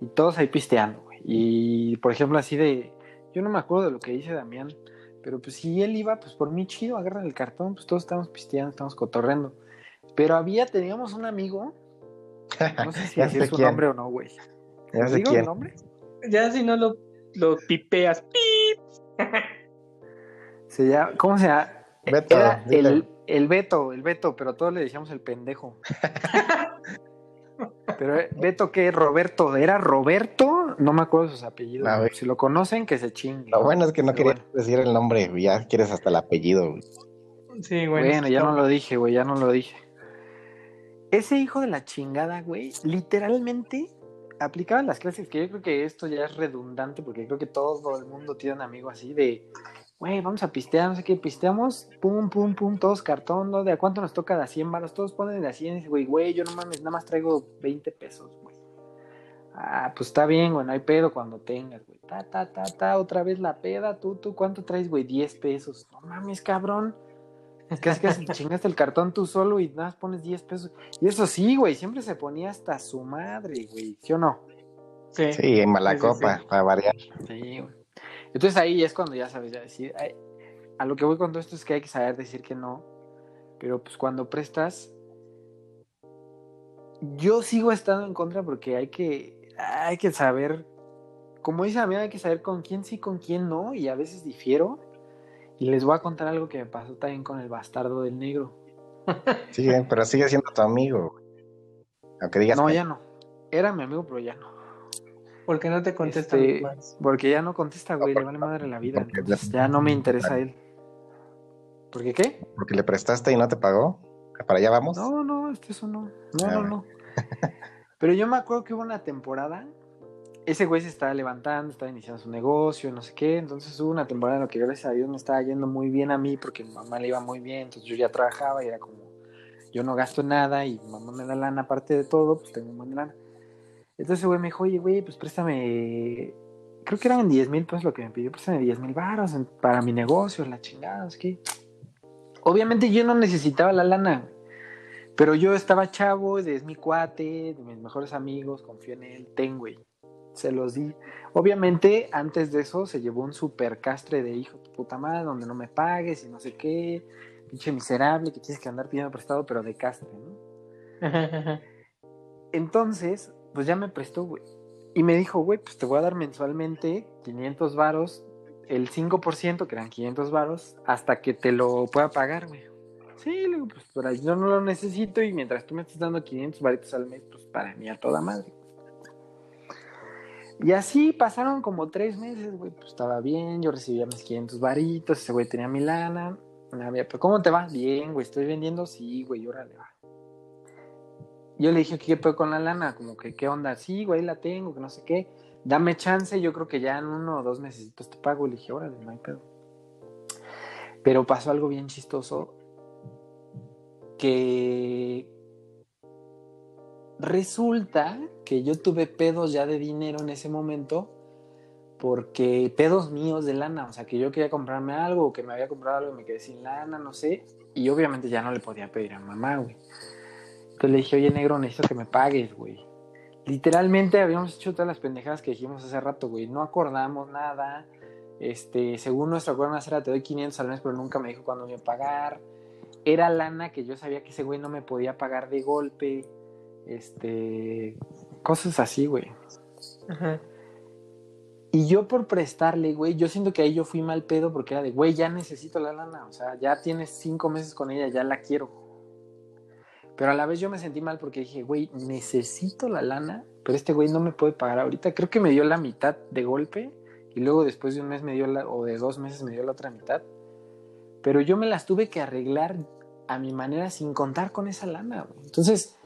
Y todos ahí pisteando. Y por ejemplo, así de, yo no me acuerdo de lo que dice Damián, pero pues si él iba, pues por mí chido, agarran el cartón, pues todos estamos pisteando, estamos cotorreando. Pero había, teníamos un amigo, no sé si decir sé su quién. nombre o no, güey. Ya sé ¿Digo quién. el nombre? Ya si no lo, lo pipeas, ¡pip! Se llama, ¿Cómo se llama? Beto, Era el, el Beto, el Beto, pero todos le decíamos el pendejo. pero eh, Beto, ¿qué? Roberto, ¿era Roberto? No me acuerdo sus apellidos. Si lo conocen, que se chingue. Lo bueno es que no Pero quería decir el nombre, güey, ya quieres hasta el apellido. güey. Sí, bueno. Bueno, ya no lo dije, güey, ya no lo dije. ese hijo de la chingada, güey, literalmente aplicaba las clases, que yo creo que esto ya es redundante, porque creo que todo el mundo tiene un amigo así de, güey, vamos a pistear, no sé qué, pisteamos, pum, pum, pum, todos cartón, ¿no? ¿De a cuánto nos toca de a 100 baros? Todos ponen de a 100, güey, güey, yo no mames, nada más traigo 20 pesos, güey. Ah, pues está bien, güey, no hay pedo cuando tengas, güey. Ta, ta, ta, ta, otra vez la peda, tú, tú, ¿cuánto traes, güey? 10 pesos. No mames, cabrón. Casi casi chingaste el cartón tú solo y nada más pones 10 pesos. Y eso sí, güey, siempre se ponía hasta su madre, güey, ¿sí o no? Sí, Sí, en mala Sí, sí, copa, sí. para variar. Sí, güey. Entonces ahí es cuando ya sabes, ya decir, ay, a lo que voy con todo esto es que hay que saber decir que no, pero pues cuando prestas, yo sigo estando en contra porque hay que, hay que saber, como dice a mí, hay que saber con quién sí, con quién no, y a veces difiero. Y les voy a contar algo que me pasó también con el bastardo del negro. Sí, pero sigue siendo tu amigo. Aunque digas No, que- ya no. Era mi amigo, pero ya no. Porque no te contestan Este, más. Porque ya no contesta, güey, No, le vale madre la vida. ya no me interesa él. ¿Por qué qué? porque le prestaste y no te pagó. Para allá vamos. No, no, este eso no. No, Ah, no, no. Pero yo me acuerdo que hubo una temporada, ese güey se estaba levantando, estaba iniciando su negocio, no sé qué. Entonces hubo una temporada en la que gracias a Dios me estaba yendo muy bien a mí porque mi mamá le iba muy bien. Entonces yo ya trabajaba y era como, yo no gasto nada y mi mamá me da lana aparte de todo, pues tengo un buen de lana. Entonces güey me dijo, oye, güey, pues préstame, creo que eran 10 mil pesos lo que me pidió, préstame 10 mil baros para mi negocio, la chingada, sé qué. Obviamente yo no necesitaba la lana. Pero yo estaba chavo, es mi cuate, de mis mejores amigos, confío en él, ten, güey. Se los di. Obviamente, antes de eso, se llevó un super castre de hijo de tu puta madre, donde no me pagues y no sé qué. Pinche miserable que tienes que andar pidiendo prestado, pero de castre, ¿no? Entonces, pues ya me prestó, güey. Y me dijo, güey, pues te voy a dar mensualmente 500 varos, el 5%, que eran 500 varos, hasta que te lo pueda pagar, güey. Sí, le digo, pues pero yo no lo necesito y mientras tú me estás dando 500 varitos al mes, pues para mí a toda madre. Y así pasaron como tres meses, güey, pues estaba bien, yo recibía mis 500 varitos, ese güey tenía mi lana. "Pero ¿Cómo te va? Bien, güey, estoy vendiendo, sí, güey, órale, va. Yo le dije, ¿qué pedo con la lana? Como que, ¿qué onda? Sí, güey, la tengo, que no sé qué. Dame chance, yo creo que ya en uno o dos meses te pago. Le dije, órale, no hay pedo. Pero pasó algo bien chistoso que resulta que yo tuve pedos ya de dinero en ese momento porque pedos míos de lana, o sea, que yo quería comprarme algo que me había comprado algo y me quedé sin lana, no sé, y obviamente ya no le podía pedir a mamá, güey. Entonces le dije, oye, negro, necesito que me pagues, güey. Literalmente habíamos hecho todas las pendejadas que dijimos hace rato, güey. No acordamos nada. Este, según nuestro acuerdo era te doy 500 al mes, pero nunca me dijo cuándo me iba a pagar. Era lana que yo sabía que ese güey no me podía pagar de golpe. Este, cosas así, güey. Ajá. Y yo por prestarle, güey, yo siento que ahí yo fui mal pedo porque era de, güey, ya necesito la lana. O sea, ya tienes cinco meses con ella, ya la quiero. Pero a la vez yo me sentí mal porque dije, güey, necesito la lana, pero este güey no me puede pagar ahorita. Creo que me dio la mitad de golpe y luego después de un mes me dio o de dos meses me dio la otra mitad. Pero yo me las tuve que arreglar a mi manera sin contar con esa lana. Entonces,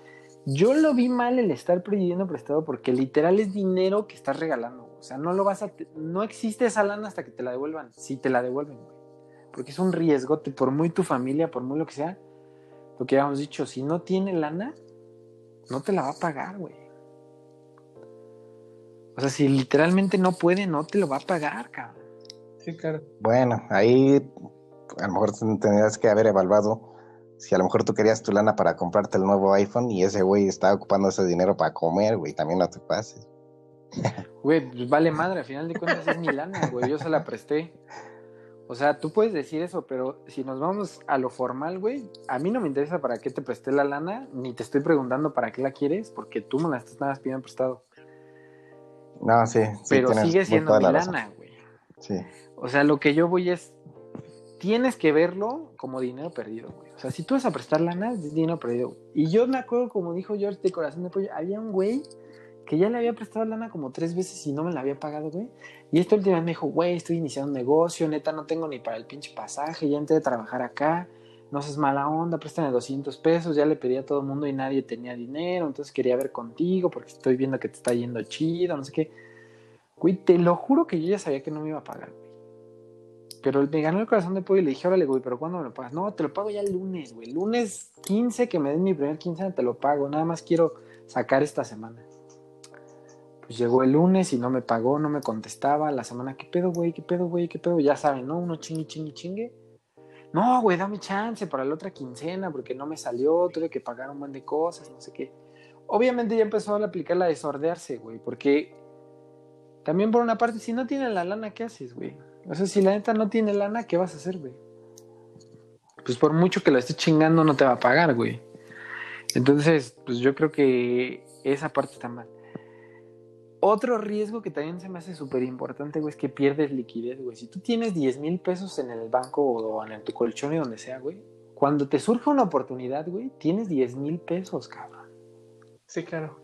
yo lo vi mal el estar pidiendo prestado porque literal es dinero que estás regalando. O sea, no lo vas a, no existe esa lana hasta que te la devuelvan. Si te la devuelven, güey. Porque es un riesgote, por muy tu familia, por muy lo que sea. Lo que habíamos dicho, si no tiene lana, no te la va a pagar, güey. O sea, si literalmente no puede, no te lo va a pagar, cabrón. Sí, claro. Bueno, ahí a lo mejor tendrías que haber evaluado si a lo mejor tú querías tu lana para comprarte el nuevo iPhone y ese güey estaba ocupando ese dinero para comer, güey, también no te pases. Güey, pues vale madre, al final de cuentas es mi lana, güey, yo se la presté. O sea, tú puedes decir eso, pero si nos vamos a lo formal, güey, a mí no me interesa para qué te presté la lana, ni te estoy preguntando para qué la quieres, porque tú me la estás nada más pidiendo prestado. No, sí, sí pero sigue siendo mi la lana, güey. Sí. O sea, lo que yo voy es, tienes que verlo como dinero perdido, güey. O sea, si tú vas a prestar lana, es dinero perdido. Y yo me acuerdo, como dijo George de Corazón de Pollo, había un güey que ya le había prestado lana como tres veces y no me la había pagado, güey. Y esta última vez me dijo, güey, estoy iniciando un negocio, neta, no tengo ni para el pinche pasaje, ya entré a trabajar acá. no seas mala onda, préstame 200 pesos, ya le pedí a todo el mundo y nadie tenía dinero, entonces quería ver contigo porque estoy viendo que te está yendo chido, no sé qué. Güey, te lo juro que yo ya sabía que no me iba a pagar, güey. Pero me ganó el corazón de pollo y le dije, órale, güey, pero ¿cuándo me lo pagas? No, te lo pago ya el lunes, güey. Lunes 15, que me den mi primer 15, te lo pago. Nada más quiero sacar esta semana. Llegó el lunes y no me pagó, no me contestaba. La semana, ¿qué pedo, güey? ¿Qué pedo, güey? ¿Qué pedo? Ya saben, ¿no? Uno chingue, chingue, chingue. No, güey, dame chance para la otra quincena porque no me salió, tuve que pagar un buen de cosas, no sé qué. Obviamente ya empezó a aplicar la de sordearse, güey, porque también por una parte, si no tiene la lana, ¿qué haces, güey? O sea, si la neta no tiene lana, ¿qué vas a hacer, güey? Pues por mucho que lo esté chingando, no te va a pagar, güey. Entonces, pues yo creo que esa parte está mal. Otro riesgo que también se me hace súper importante, güey, es que pierdes liquidez, güey. Si tú tienes 10 mil pesos en el banco o en tu colchón y donde sea, güey, cuando te surge una oportunidad, güey, tienes 10 mil pesos, cabrón. Sí, claro.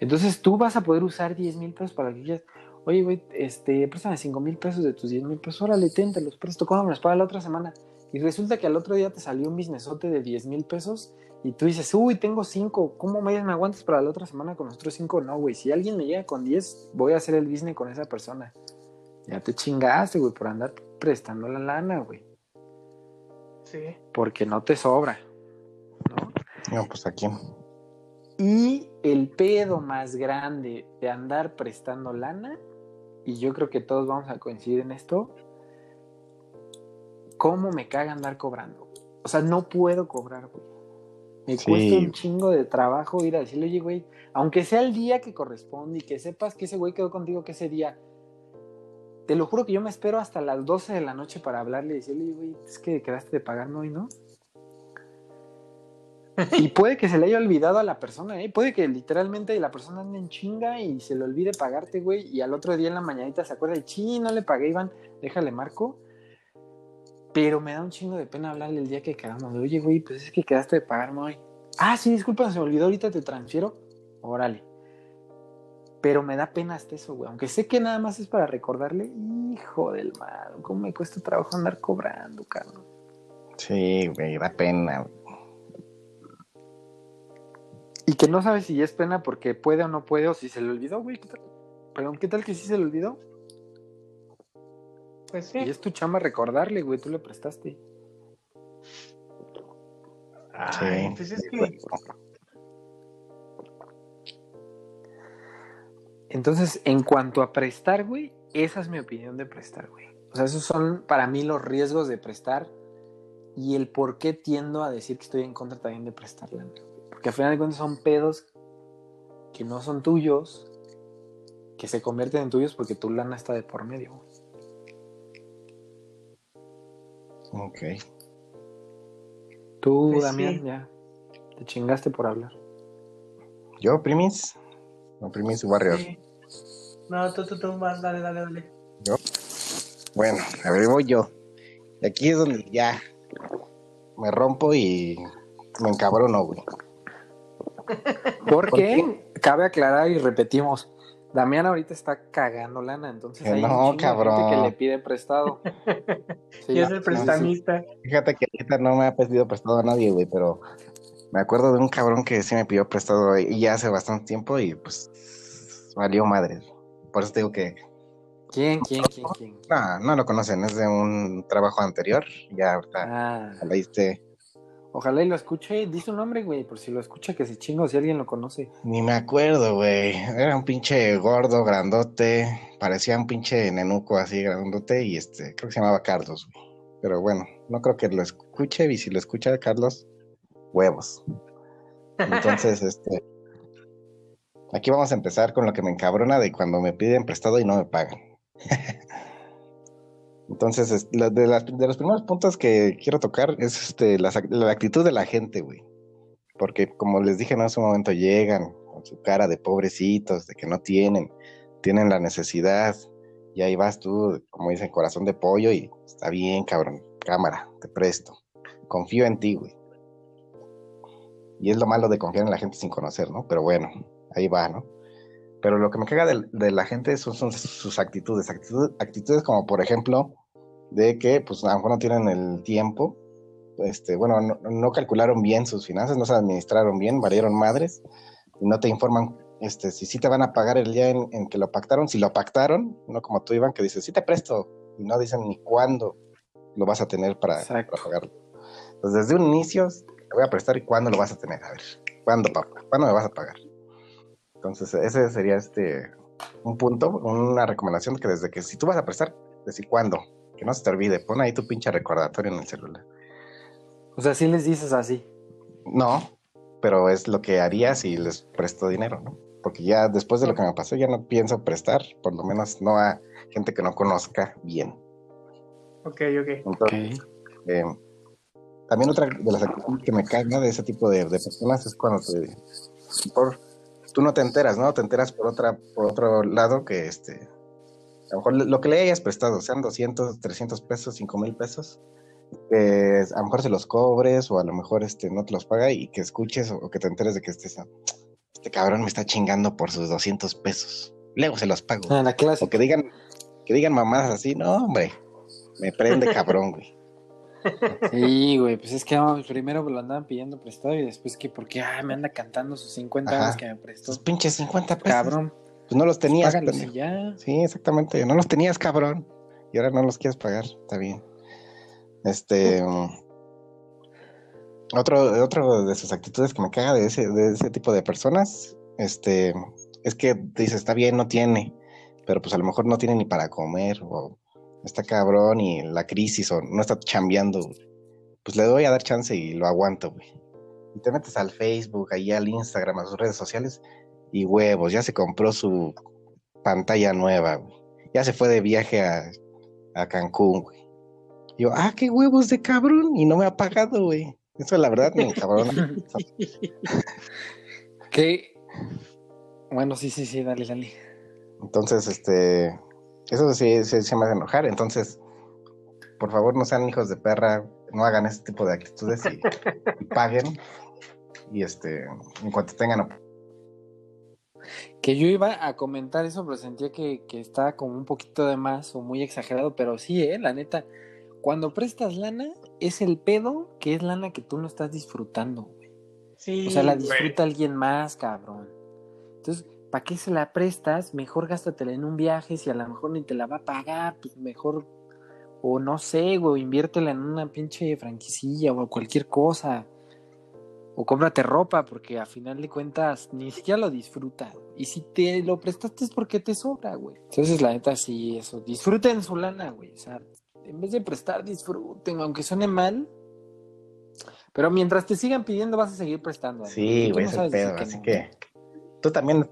Entonces tú vas a poder usar 10 mil pesos para que quieras. Oye, güey, este, préstame 5 mil pesos de tus 10 mil pesos. Órale, ten, te los presto. ¿Cómo me los paga la otra semana? Y resulta que al otro día te salió un businessote de 10 mil pesos y tú dices, uy, tengo 5, ¿cómo me, aguantas para la otra semana con los otros 5? No, güey, si alguien me llega con 10, voy a hacer el business con esa persona. Ya te chingaste, güey, por andar prestando la lana, güey. Sí. Porque no te sobra, ¿no? No, pues aquí. Y el pedo más grande de andar prestando lana, y yo creo que todos vamos a coincidir en esto, ¿cómo me caga andar cobrando? O sea, no puedo cobrar, güey. Me Sí. cuesta un chingo de trabajo ir a decirle, oye, güey, aunque sea el día que corresponde y que sepas que ese güey quedó contigo que ese día, te lo juro que yo me espero hasta las 12 de la noche para hablarle y decirle, oye, güey, es que quedaste de pagarme hoy, ¿no? Y puede que se le haya olvidado a la persona, ¿eh? Puede que literalmente la persona ande en chinga y se le olvide pagarte, güey, y al otro día en la mañanita se acuerda y chi, no le pagué, Iván, déjale marco. Pero me da un chingo de pena hablarle el día que quedamos. de, Oye, güey, pues es que quedaste de pagarme hoy. Ah, sí, disculpa, se me olvidó, ahorita te transfiero. Órale. Pero me da pena hasta eso, güey. Aunque sé que nada más es para recordarle, hijo del mal, cómo me cuesta trabajo andar cobrando, cabrón. Sí, güey, da pena. Y que no sabes si es pena porque puede o no puede, o si se le olvidó, güey. ¿qué tal? Perdón, ¿qué tal que sí se le olvidó? Pues sí. Y es tu chamba recordarle, güey, tú le prestaste. Ay, pues es que. Entonces, en cuanto a prestar, güey, esa es mi opinión de prestar, güey. O sea, esos son para mí los riesgos de prestar y el por qué tiendo a decir que estoy en contra también de prestar lana. güey. Porque al final de cuentas son pedos que no son tuyos, que se convierten en tuyos porque tu lana está de por medio. Ok. Tú, Pues Damián, sí. ya te chingaste por hablar. ¿Yo, Primis? No, Primis Warrior. Sí. No, tú, tú, tú, vas, dale, dale, dale. Bueno, a ver, voy yo. Y aquí es donde ya me rompo y me encabrono, güey. Porque cabe aclarar y repetimos, Damián ahorita está cagando lana, entonces Que hay no, un cabrón. gente que le pide prestado. Sí, y es el prestamista. Fíjate que ahorita no me ha pedido prestado a nadie, güey, pero me acuerdo de un cabrón que sí me pidió prestado y ya hace bastante tiempo y pues valió madre. Por eso te digo que ¿Quién, quién, quién, quién? no, no lo conocen, es de un trabajo anterior. Ya ahorita Ah, leíste. Ojalá y lo escuche. Di su nombre, güey, por si lo escucha que se chingo si alguien lo conoce. Ni me acuerdo, güey. Era un pinche gordo, grandote. Parecía un pinche nenuco así, grandote. Y este, creo que se llamaba Carlos, güey. Pero bueno, no creo que lo escuche. Y si lo escucha Carlos, huevos. Entonces, este. Aquí vamos a empezar con lo que me encabrona de cuando me piden prestado y no me pagan. Entonces, de, las- de los primeros puntos que quiero tocar es este, la, actitud de la gente, güey. Porque como les dije en ese momento, llegan con su cara de pobrecitos, de que no tienen, tienen la necesidad, y ahí vas tú, como dicen, corazón de pollo, y está bien, cabrón, cámara, te presto. Confío en ti, güey. Y es lo malo de confiar en la gente sin conocer, ¿no? Pero bueno, ahí va, ¿no? Pero lo que me caga de, de la gente son, son sus actitudes, actitud- actitudes como por ejemplo de que pues a lo mejor no tienen el tiempo este, bueno, no, no calcularon bien sus finanzas, no se administraron bien, valieron madres, y no te informan este, si sí te van a pagar el día en, en que lo pactaron, si lo pactaron, no como tú, Iván, que dices, sí te presto, y no dicen ni cuándo lo vas a tener para, para pagarlo. Entonces, desde un inicio, te voy a prestar y cuándo lo vas a tener. A ver, ¿cuándo, papá? ¿Cuándo me vas a pagar? Entonces, ese sería este un punto, una recomendación que desde que si tú vas a prestar, decir cuándo, que no se te olvide, pon ahí tu pinche recordatorio en el celular. O sea, sí les dices así. No, pero es lo que haría si les presto dinero, ¿no? Porque ya después de lo que me pasó, ya no pienso prestar, por lo menos no a gente que no conozca bien. Ok, ok. Entonces, eh, también otra de las actitudes que me caga de ese tipo de, de personas es cuando te, por, tú no te enteras, ¿no? Te enteras por otra, por otro lado que este, a lo mejor lo que le hayas prestado, sean 200, 300 pesos, 5 mil pesos, eh, a lo mejor se los cobres o a lo mejor este, no te los paga y que escuches o, que te enteres de que estés, este cabrón me está chingando por sus 200 pesos. Luego se los pago. Ah, la clase. O que digan, que digan mamadas así, no, hombre, me prende cabrón, güey. Sí, güey, pues es que no, primero me lo andaban pidiendo prestado y después que porque ah, me anda cantando sus 50 Ajá. euros que me prestó. Esos pinches 50 pesos. Cabrón, Pues no los tenías. págalos y pendejo. ya. Sí, exactamente. No los tenías, cabrón. Y ahora no los quieres pagar. Está bien. Este. um, Otro, otro de sus actitudes que me caga de ese, de ese tipo de personas, este, es que dice, está bien, no tiene, pero pues a lo mejor no tiene ni para comer, o está cabrón y la crisis, o no está chambeando, güey. pues le doy a dar chance y lo aguanto, güey. Y te metes al Facebook, ahí al Instagram, a sus redes sociales, y huevos, ya se compró su pantalla nueva, güey. Ya se fue de viaje a, a Cancún, güey. Y Yo, ah, qué huevos de cabrón, y no me ha pagado, güey. Eso la verdad me encabrona. Que bueno, sí, sí, sí, dale, dale. Entonces, este, eso sí, sí, sí me hace enojar. Entonces, por favor, no sean hijos de perra, no hagan ese tipo de actitudes y, y paguen. Y este, en cuanto tengan Que yo iba a comentar eso, pero sentía que, que estaba como un poquito de más o muy exagerado, pero sí, eh, la neta, cuando prestas lana, es el pedo que es lana que tú no estás disfrutando, güey. Sí, O sea, la güey. disfruta alguien más, cabrón. Entonces, ¿para qué se la prestas? Mejor gástatela en un viaje, si a lo mejor ni te la va a pagar, pues mejor, o no sé, güey, inviértela en una pinche franquicilla o cualquier cosa. O cómprate ropa, porque a final de cuentas ni siquiera lo disfruta. Y si te lo prestaste es porque te sobra, güey. Entonces, la neta, sí, eso. Disfruten su lana, güey. O sea, en vez de prestar, disfruten, aunque suene mal. Pero mientras te sigan pidiendo, vas a seguir prestando. Sí, güey, no es el pedo. Así no. que tú también,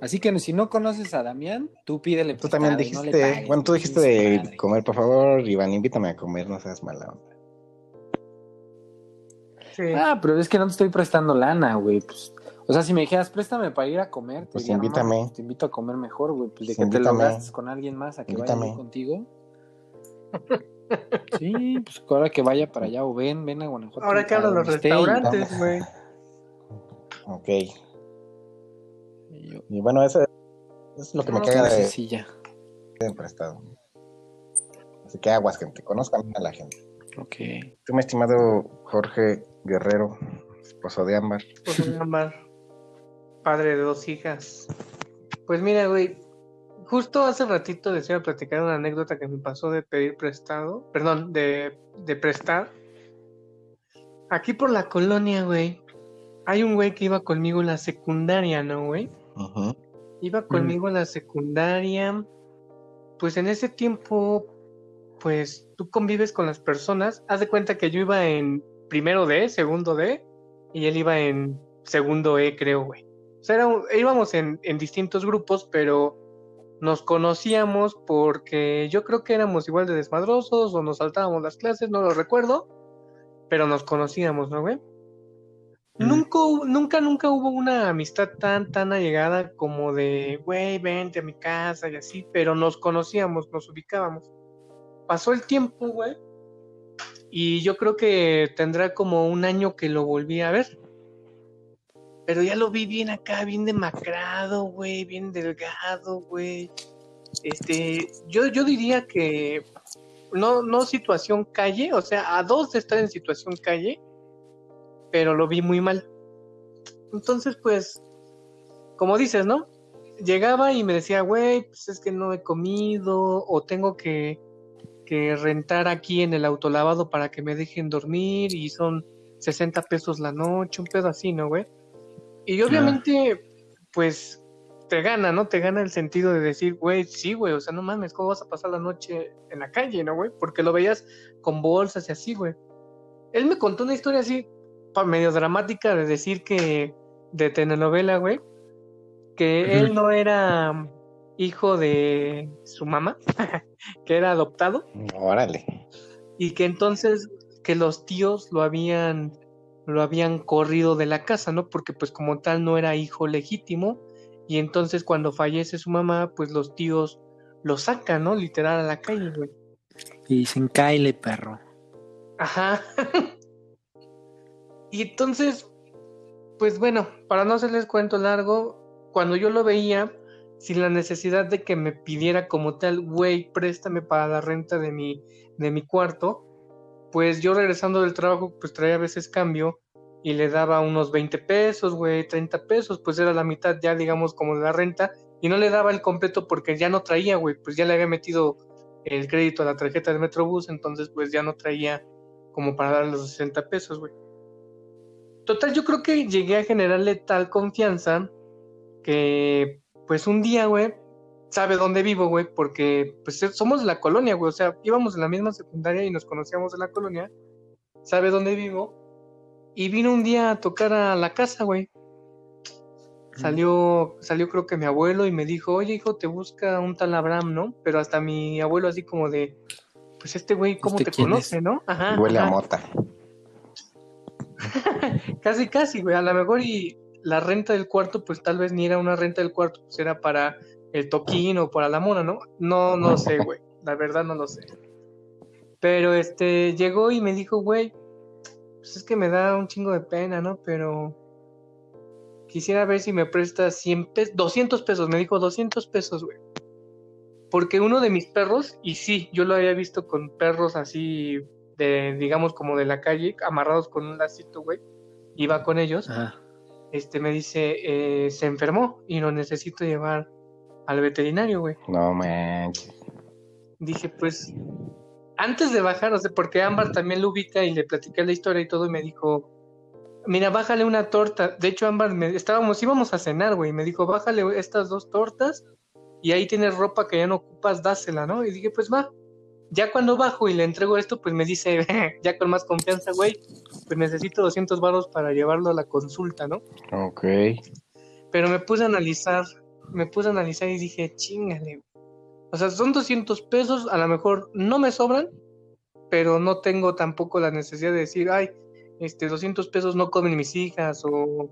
Así que si no conoces a Damián, tú pídele tú también no dijiste, pagues, bueno, tú dijiste de madre. comer, por favor, Iván, invítame a comer, no seas mala onda. Sí. Ah, pero es que no te estoy prestando lana, güey. Pues, o sea, si me dijeras, préstame para ir a comer, te Pues diría, invítame. no, pues te invito a comer mejor, güey. Pues de Pues que te lo gastes con alguien más a que vaya Invítame. yo contigo. Sí, pues ahora que vaya para allá o ven, ven a Guanajuato. Ahora que hablan los restaurantes, güey. Ok. Y bueno, eso es lo que me No, caga de, sí, ya. de prestado. Así que aguas, gente, conozcan a la gente. Ok. Tú, mi estimado Jorge Guerrero, esposo de Ámbar. Pues un ámbar, padre de dos hijas. Pues mira, güey, justo hace ratito les iba a platicar una anécdota que me pasó de pedir prestado, perdón, de, de prestar. Aquí por la colonia, güey, hay un güey que iba conmigo en la secundaria, ¿no, güey? Iba conmigo en la secundaria. Pues en ese tiempo, pues tú convives con las personas. Haz de cuenta que yo iba en primero D, segundo D, y él iba en segundo E, creo, güey. O sea, era íbamos en, en distintos grupos, pero nos conocíamos porque yo creo que éramos igual de desmadrosos o nos saltábamos las clases, no lo recuerdo, pero nos conocíamos, ¿no, güey? Nunca, nunca, nunca hubo una amistad tan, tan allegada como de, güey, vente a mi casa y así, pero nos conocíamos, nos ubicábamos. Pasó el tiempo, güey, y yo creo que tendrá como un año que lo volví a ver. Pero ya lo vi bien acá, bien demacrado, güey, bien delgado, güey. Este, yo, yo diría que no, no situación calle, o sea, a dos de estar en situación calle, pero lo vi muy mal. Entonces, pues, como dices, ¿no? Llegaba y me decía, güey, pues es que no he comido, o tengo que, que rentar aquí en el autolavado para que me dejen dormir, y son 60 pesos la noche, un pedo así, ¿no, güey? Y obviamente, pues, te gana, ¿no? Te gana el sentido de decir, güey, sí, güey, o sea, no mames, ¿cómo vas a pasar la noche en la calle, no, güey? Porque lo veías con bolsas y así, güey. Él me contó una historia así, medio dramática, de decir que, de telenovela, güey, que él no era hijo de su mamá, que era adoptado. Órale. Y que entonces, que los tíos lo habían lo habían corrido de la casa, ¿no? Porque pues como tal no era hijo legítimo y entonces cuando fallece su mamá, pues los tíos lo sacan, ¿no? Literal a la calle, güey. Y dicen, cáele, perro. Ajá. y entonces, pues bueno, para no hacerles cuento largo, cuando yo lo veía, sin la necesidad de que me pidiera como tal, güey, préstame para la renta de mi, de mi cuarto, pues yo regresando del trabajo, pues traía a veces cambio y le daba unos 20 pesos, güey, 30 pesos, pues era la mitad ya, digamos, como de la renta, y no le daba el completo porque ya no traía, güey, pues ya le había metido el crédito a la tarjeta del Metrobús, entonces pues ya no traía como para darle los 60 pesos, güey. Total, yo creo que llegué a generarle tal confianza que pues un día, güey, sabe dónde vivo, güey, porque pues somos de la colonia, güey, o sea, íbamos en la misma secundaria y nos conocíamos de la colonia, sabe dónde vivo, y vino un día a tocar a la casa, güey. Salió, salió creo que mi abuelo y me dijo, oye hijo, te busca un tal Abraham, ¿no? Pero hasta mi abuelo así como de, pues este güey, ¿cómo ¿Este te conoce, es? no? Ajá. Huele a mota. casi, casi, güey. A lo mejor y la renta del cuarto, pues tal vez ni era una renta del cuarto, pues era para el toquín o para la mona, ¿no? No, no sé, güey. La verdad no lo sé. Pero este, llegó y me dijo, güey, pues es que me da un chingo de pena, ¿no? Pero quisiera ver si me prestas 100 pesos, 200 pesos, me dijo 200 pesos, güey. Porque uno de mis perros, y sí, yo lo había visto con perros así, de, digamos, como de la calle, amarrados con un lacito, güey. Iba con ellos. Ajá. Este me dice, eh, se enfermó y lo necesito llevar al veterinario, güey. No manches. Dije, pues, antes de bajar, o sea, porque Ámbar también lo ubica y le platiqué la historia y todo, y me dijo, mira, bájale una torta. De hecho, Ámbar, me, estábamos, íbamos a cenar, güey, y me dijo, bájale estas dos tortas y ahí tienes ropa que ya no ocupas, dásela, ¿no? Y dije, pues va. Ya cuando bajo y le entrego esto, pues me dice, ya con más confianza, güey, pues necesito 200 baros para llevarlo a la consulta, ¿no? Ok. Pero me puse a analizar, me puse a analizar y dije, chingale. O sea, son 200 pesos, a lo mejor no me sobran, pero no tengo tampoco la necesidad de decir, ay, este, 200 pesos no comen mis hijas o,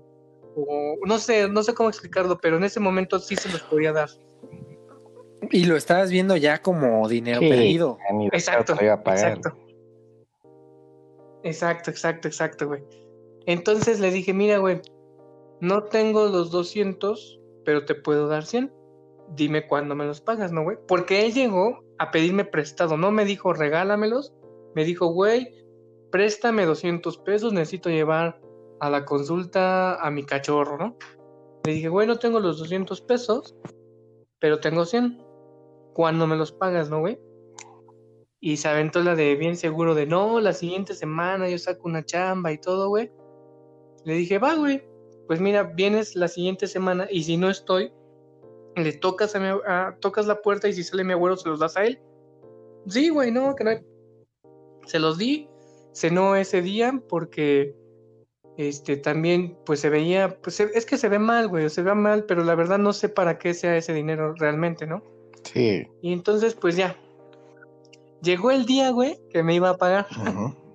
o no sé, no sé cómo explicarlo, pero en ese momento sí se los podía dar. Y lo estabas viendo ya como dinero Sí. perdido. Exacto, exacto. Exacto, exacto, exacto, güey. Entonces le dije, mira, güey, no tengo los 200, pero te puedo dar 100. Dime cuándo me los pagas, ¿no, güey? Porque él llegó a pedirme prestado, no me dijo regálamelos, me dijo, güey, préstame 200 pesos, necesito llevar a la consulta a mi cachorro, ¿no? Le dije, güey, no tengo los 200 pesos, pero tengo 100. ¿Cuándo me los pagas, no, güey? Y se aventó la de bien seguro de no, la siguiente semana yo saco una chamba y todo, güey. Le dije, va, güey. Pues mira, vienes la siguiente semana y si no estoy, le tocas a mi, tocas la puerta y si sale mi abuelo se los das a él. Sí, güey, no, que no hay. Se los di, cenó ese día porque este también pues se veía, pues es que se ve mal, güey, se ve mal, pero la verdad no sé para qué sea ese dinero realmente, ¿no? Sí. Y entonces, pues ya. Llegó el día, güey, que me iba a pagar.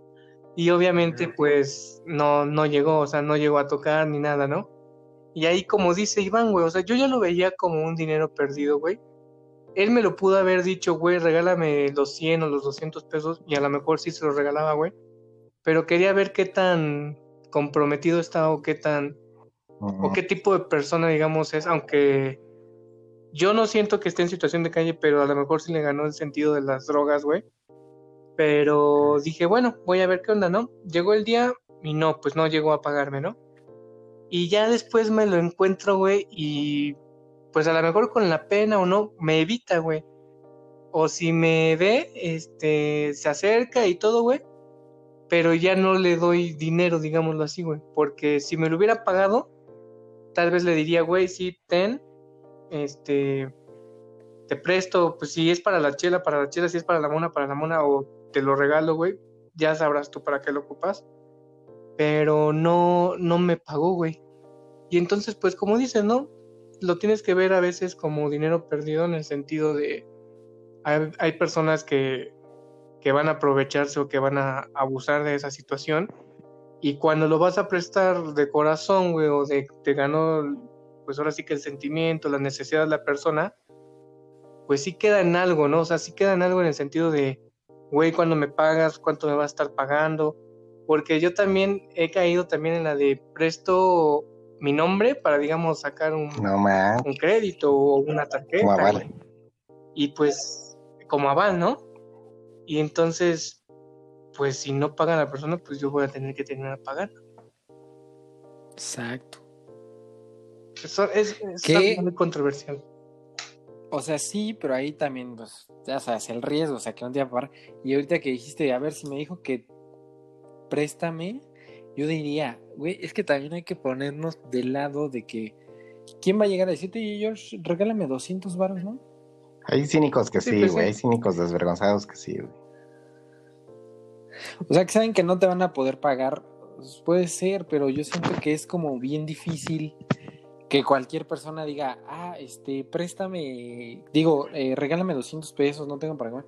Y obviamente, pues, no, no llegó, o sea, no llegó a tocar ni nada, ¿no? Y ahí, como dice Iván, güey, o sea, yo ya lo veía como un dinero perdido, güey. Él me lo pudo haber dicho, güey, regálame los 100 o los 200 pesos, y a lo mejor sí se los regalaba, güey. Pero quería ver qué tan comprometido estaba o qué tan o qué tipo de persona, digamos, es, aunque yo no siento que esté en situación de calle, pero a lo mejor sí le ganó el sentido de las drogas, güey. Pero dije, bueno, voy a ver qué onda, ¿no? Llegó el día y no, pues no llegó a pagarme, ¿no? Y ya después me lo encuentro, güey, y pues a lo mejor con la pena o no, me evita, güey. O si me ve, este, se acerca y todo, güey. Pero ya no le doy dinero, digámoslo así, güey. Porque si me lo hubiera pagado, tal vez le diría, güey, sí, ten, este, te presto, pues si es para la chela, para la chela, si es para la mona, para la mona, o te lo regalo, güey, ya sabrás tú para qué lo ocupas. Pero no, no me pagó, güey. Y entonces, pues como dices, ¿no? Lo tienes que ver a veces como dinero perdido en el sentido de, hay, hay personas que, que van a aprovecharse o que van a abusar de esa situación. Y cuando lo vas a prestar de corazón, güey, o de te ganó, pues ahora sí que el sentimiento, la necesidad de la persona, pues sí queda en algo, ¿no? O sea, sí queda en algo en el sentido de, güey, cuando me pagas, cuánto me vas a estar pagando. Porque yo también he caído también en la de presto mi nombre para, digamos, sacar un, No man, un crédito o una tarjeta. como aval. güey. Y pues, como aval, ¿no? Y entonces, pues si no paga la persona, pues yo voy a tener que terminar pagando. Exacto. Eso es, es muy controversial. O sea, sí, pero ahí también, pues, ya sabes, el riesgo, o sea, que no te iba a pagar. Y ahorita que dijiste, a ver, si me dijo que préstame, yo diría, güey, es que también hay que ponernos del lado de que, ¿quién va a llegar a decirte, "Oye, George, regálame 200 baros, ¿no? Hay cínicos que Sí, sí, pues güey. Hay cínicos desvergonzados que sí, güey. O sea, que saben que no te van a poder pagar, pues, puede ser, pero yo siento que es como bien difícil que cualquier persona diga, ah, este, préstame, digo, eh, regálame 200 pesos, no tengo para comer.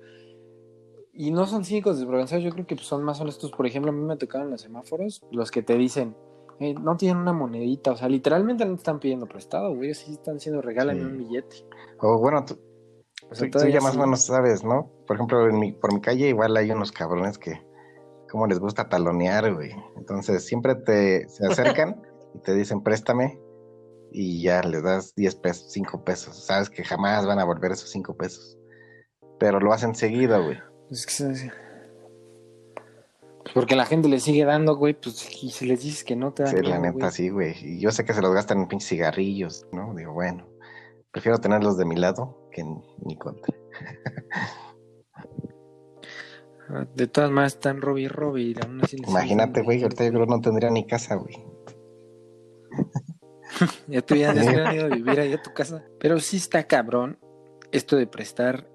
Y no son cínicos desvergonzados, yo creo que son más honestos. Por ejemplo, a mí me tocaron los semáforos, los que te dicen, eh, no tienen una monedita, o sea, literalmente no te están pidiendo prestado, güey, sí están diciendo, regálame Sí. un billete. O bueno, tú, O sea, tú- tú todavía ya más sí. o menos sabes, ¿no? Por ejemplo, en mi, por mi calle igual hay unos cabrones que, como les gusta talonear, güey. Entonces siempre te se acercan y te dicen, préstame, y ya les das 10 pesos, 5 pesos. Sabes que jamás van a volver esos 5 pesos. Pero lo hacen seguido, güey. Es que se- Pues porque la gente le sigue dando, güey, pues y si les dices que no te dan Sí, la neta, güey. sí, güey. Y yo sé que se los gastan en pinches cigarrillos, ¿no? Digo, bueno, prefiero tenerlos de mi lado que en mi contra. Ah, De todas maneras están Robbie y Robbie. y aún así les Imagínate, güey, ahorita yo creo que no tendría ni casa, güey. Ya te hubieran, ya se hubieran ido a vivir ahí a tu casa. Pero sí está cabrón esto de prestar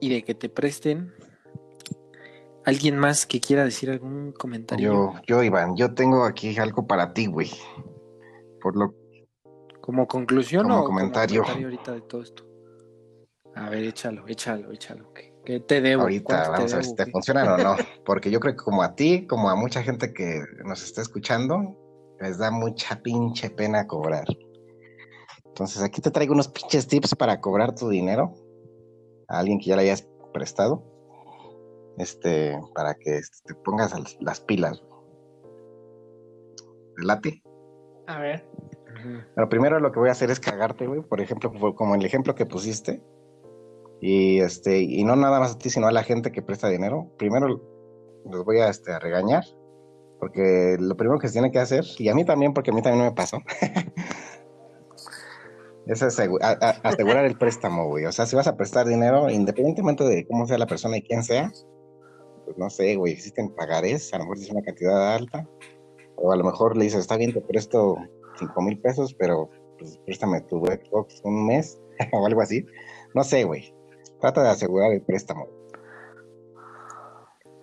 y de que te presten. ¿Alguien más que quiera decir algún comentario? Yo, yo, Iván, yo tengo aquí algo para ti, güey. Por lo ¿Como conclusión Como o comentario. como comentario ahorita de todo esto? A ver, échalo, échalo, échalo. ¿Qué, qué te debo? ahorita ¿Cuánto vamos a ver si te funcionan o no. Porque yo creo que como a ti, como a mucha gente que nos está escuchando, les da mucha pinche pena cobrar. Entonces aquí te traigo unos pinches tips para cobrar tu dinero a alguien que ya le hayas prestado. Este, para que te pongas las pilas. ¿Te late? A ver. Pero primero lo que voy a hacer es cagarte, güey. Por ejemplo, como el ejemplo que pusiste. Y este, y no nada más a ti, sino a la gente que presta dinero. Primero los voy a, este, a regañar. Porque lo primero que se tiene que hacer, y a mí también, porque a mí también me pasó, es a- a- asegurar el préstamo, güey. O sea, si vas a prestar dinero, independientemente de cómo sea la persona y quién sea, pues no sé, güey, existen pagarés, a lo mejor es una cantidad alta. O a lo mejor le dices, está bien, te presto cinco mil pesos, pero pues, préstame tu Xbox un mes o algo así. No sé, güey. Trata de asegurar el préstamo.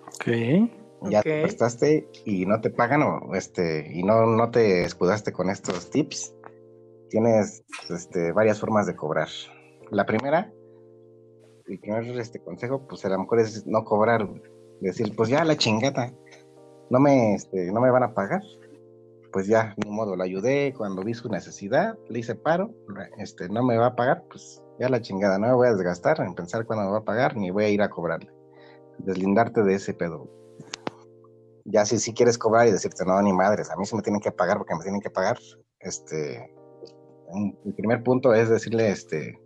Ok. Ya te prestaste y no te pagan o este y no, no te escudaste con estos tips. Tienes este, varias formas de cobrar. La primera, el primer este, consejo, pues a lo mejor es no cobrar. Decir, pues ya la chingada. No me, este, no me van a pagar. Pues ya, ni modo, lo ayudé cuando vi su necesidad, le hice paro, este, no me va a pagar, pues ya la chingada, no me voy a desgastar en pensar cuándo me va a pagar, ni voy a ir a cobrarle. Deslindarte de ese pedo. Ya si, si quieres cobrar y decirte, no, ni madres, a mí sí me tienen que pagar porque me tienen que pagar, este, el primer punto es decirle, este,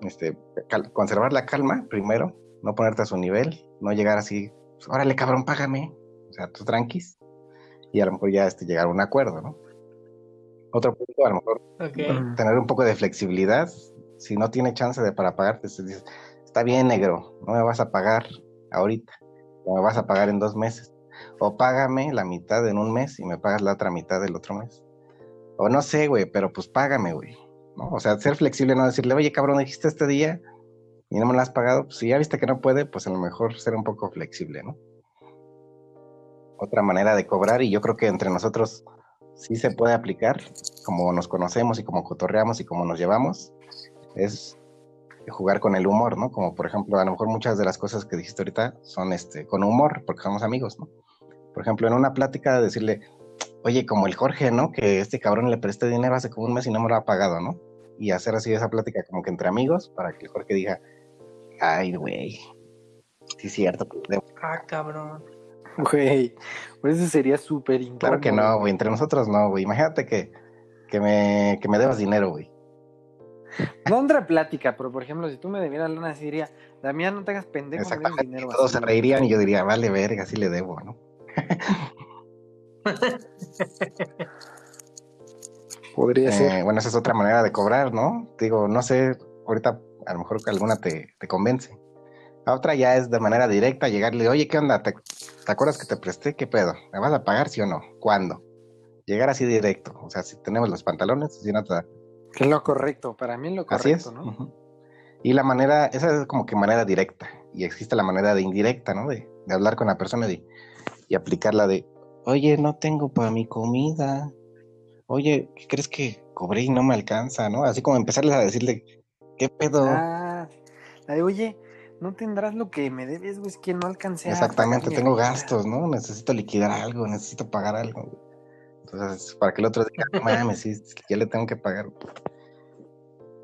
este, cal- conservar la calma primero, no ponerte a su nivel No llegar así, pues, órale cabrón, págame. O sea, tú tranquis. Y a lo mejor ya este, llegar a un acuerdo, ¿no? Otro punto, a lo mejor tener un poco de flexibilidad. Si no tiene chance de para pagarte, se dice, está bien, negro, no me vas a pagar ahorita, me vas a pagar en dos meses. O págame la mitad en un mes y me pagas la otra mitad del otro mes. O no sé, güey, pero pues págame, güey. ¿no? O sea, ser flexible, no decirle, oye, cabrón, dijiste este día y no me lo has pagado. Pues si ya viste que no puede, pues a lo mejor ser un poco flexible, ¿no? Otra manera de cobrar, y yo creo que entre nosotros sí se puede aplicar, como nos conocemos y como cotorreamos y como nos llevamos, es jugar con el humor, ¿no? Como por ejemplo, a lo mejor muchas de las cosas que dijiste ahorita son este con humor, porque somos amigos, ¿no? Por ejemplo, en una plática decirle, oye, como el Jorge, ¿no? Que este cabrón le presté dinero hace como un mes y no me lo ha pagado, ¿no? Y hacer así esa plática como que entre amigos para que el Jorge diga, ay, güey, sí es cierto. pues, debo". Ah, cabrón. Güey, pues eso sería súper incómodo. Claro que no, güey, entre nosotros no, güey. Imagínate que, que, me, que me debas dinero, güey. No otra plática, pero por ejemplo, si tú me debieras lana, así diría, Damián, no te hagas pendejo, me debes Exactamente. dinero. Todos se así. reirían y yo diría, vale, verga, sí le debo, ¿no? Podría Eh, ser. bueno, esa es otra manera de cobrar, ¿no? Digo, no sé, ahorita a lo mejor que alguna te, te convence. La otra ya es de manera directa, llegarle, oye, ¿qué onda? ¿Te, te acuerdas que te presté? ¿Qué pedo? ¿Me vas a pagar, sí o no? ¿Cuándo? Llegar así directo. O sea, si tenemos los pantalones, si no te da. Que es lo correcto, para mí es lo Así es. correcto, ¿no? Y la manera, esa es como que manera directa. Y existe la manera de indirecta, ¿no? De, de hablar con la persona y, y aplicarla de, oye, no tengo para mi comida. Oye, ¿qué crees que cobré y no me alcanza, no? Así como empezarles a decirle, ¿qué pedo? Ah, la de, oye, no tendrás lo que me debes, güey, es que no alcancé Exactamente, tengo renta". gastos, ¿no? Necesito liquidar algo, necesito pagar algo. güey. Entonces, para que el otro diga, mames, sí, ya le tengo que pagar.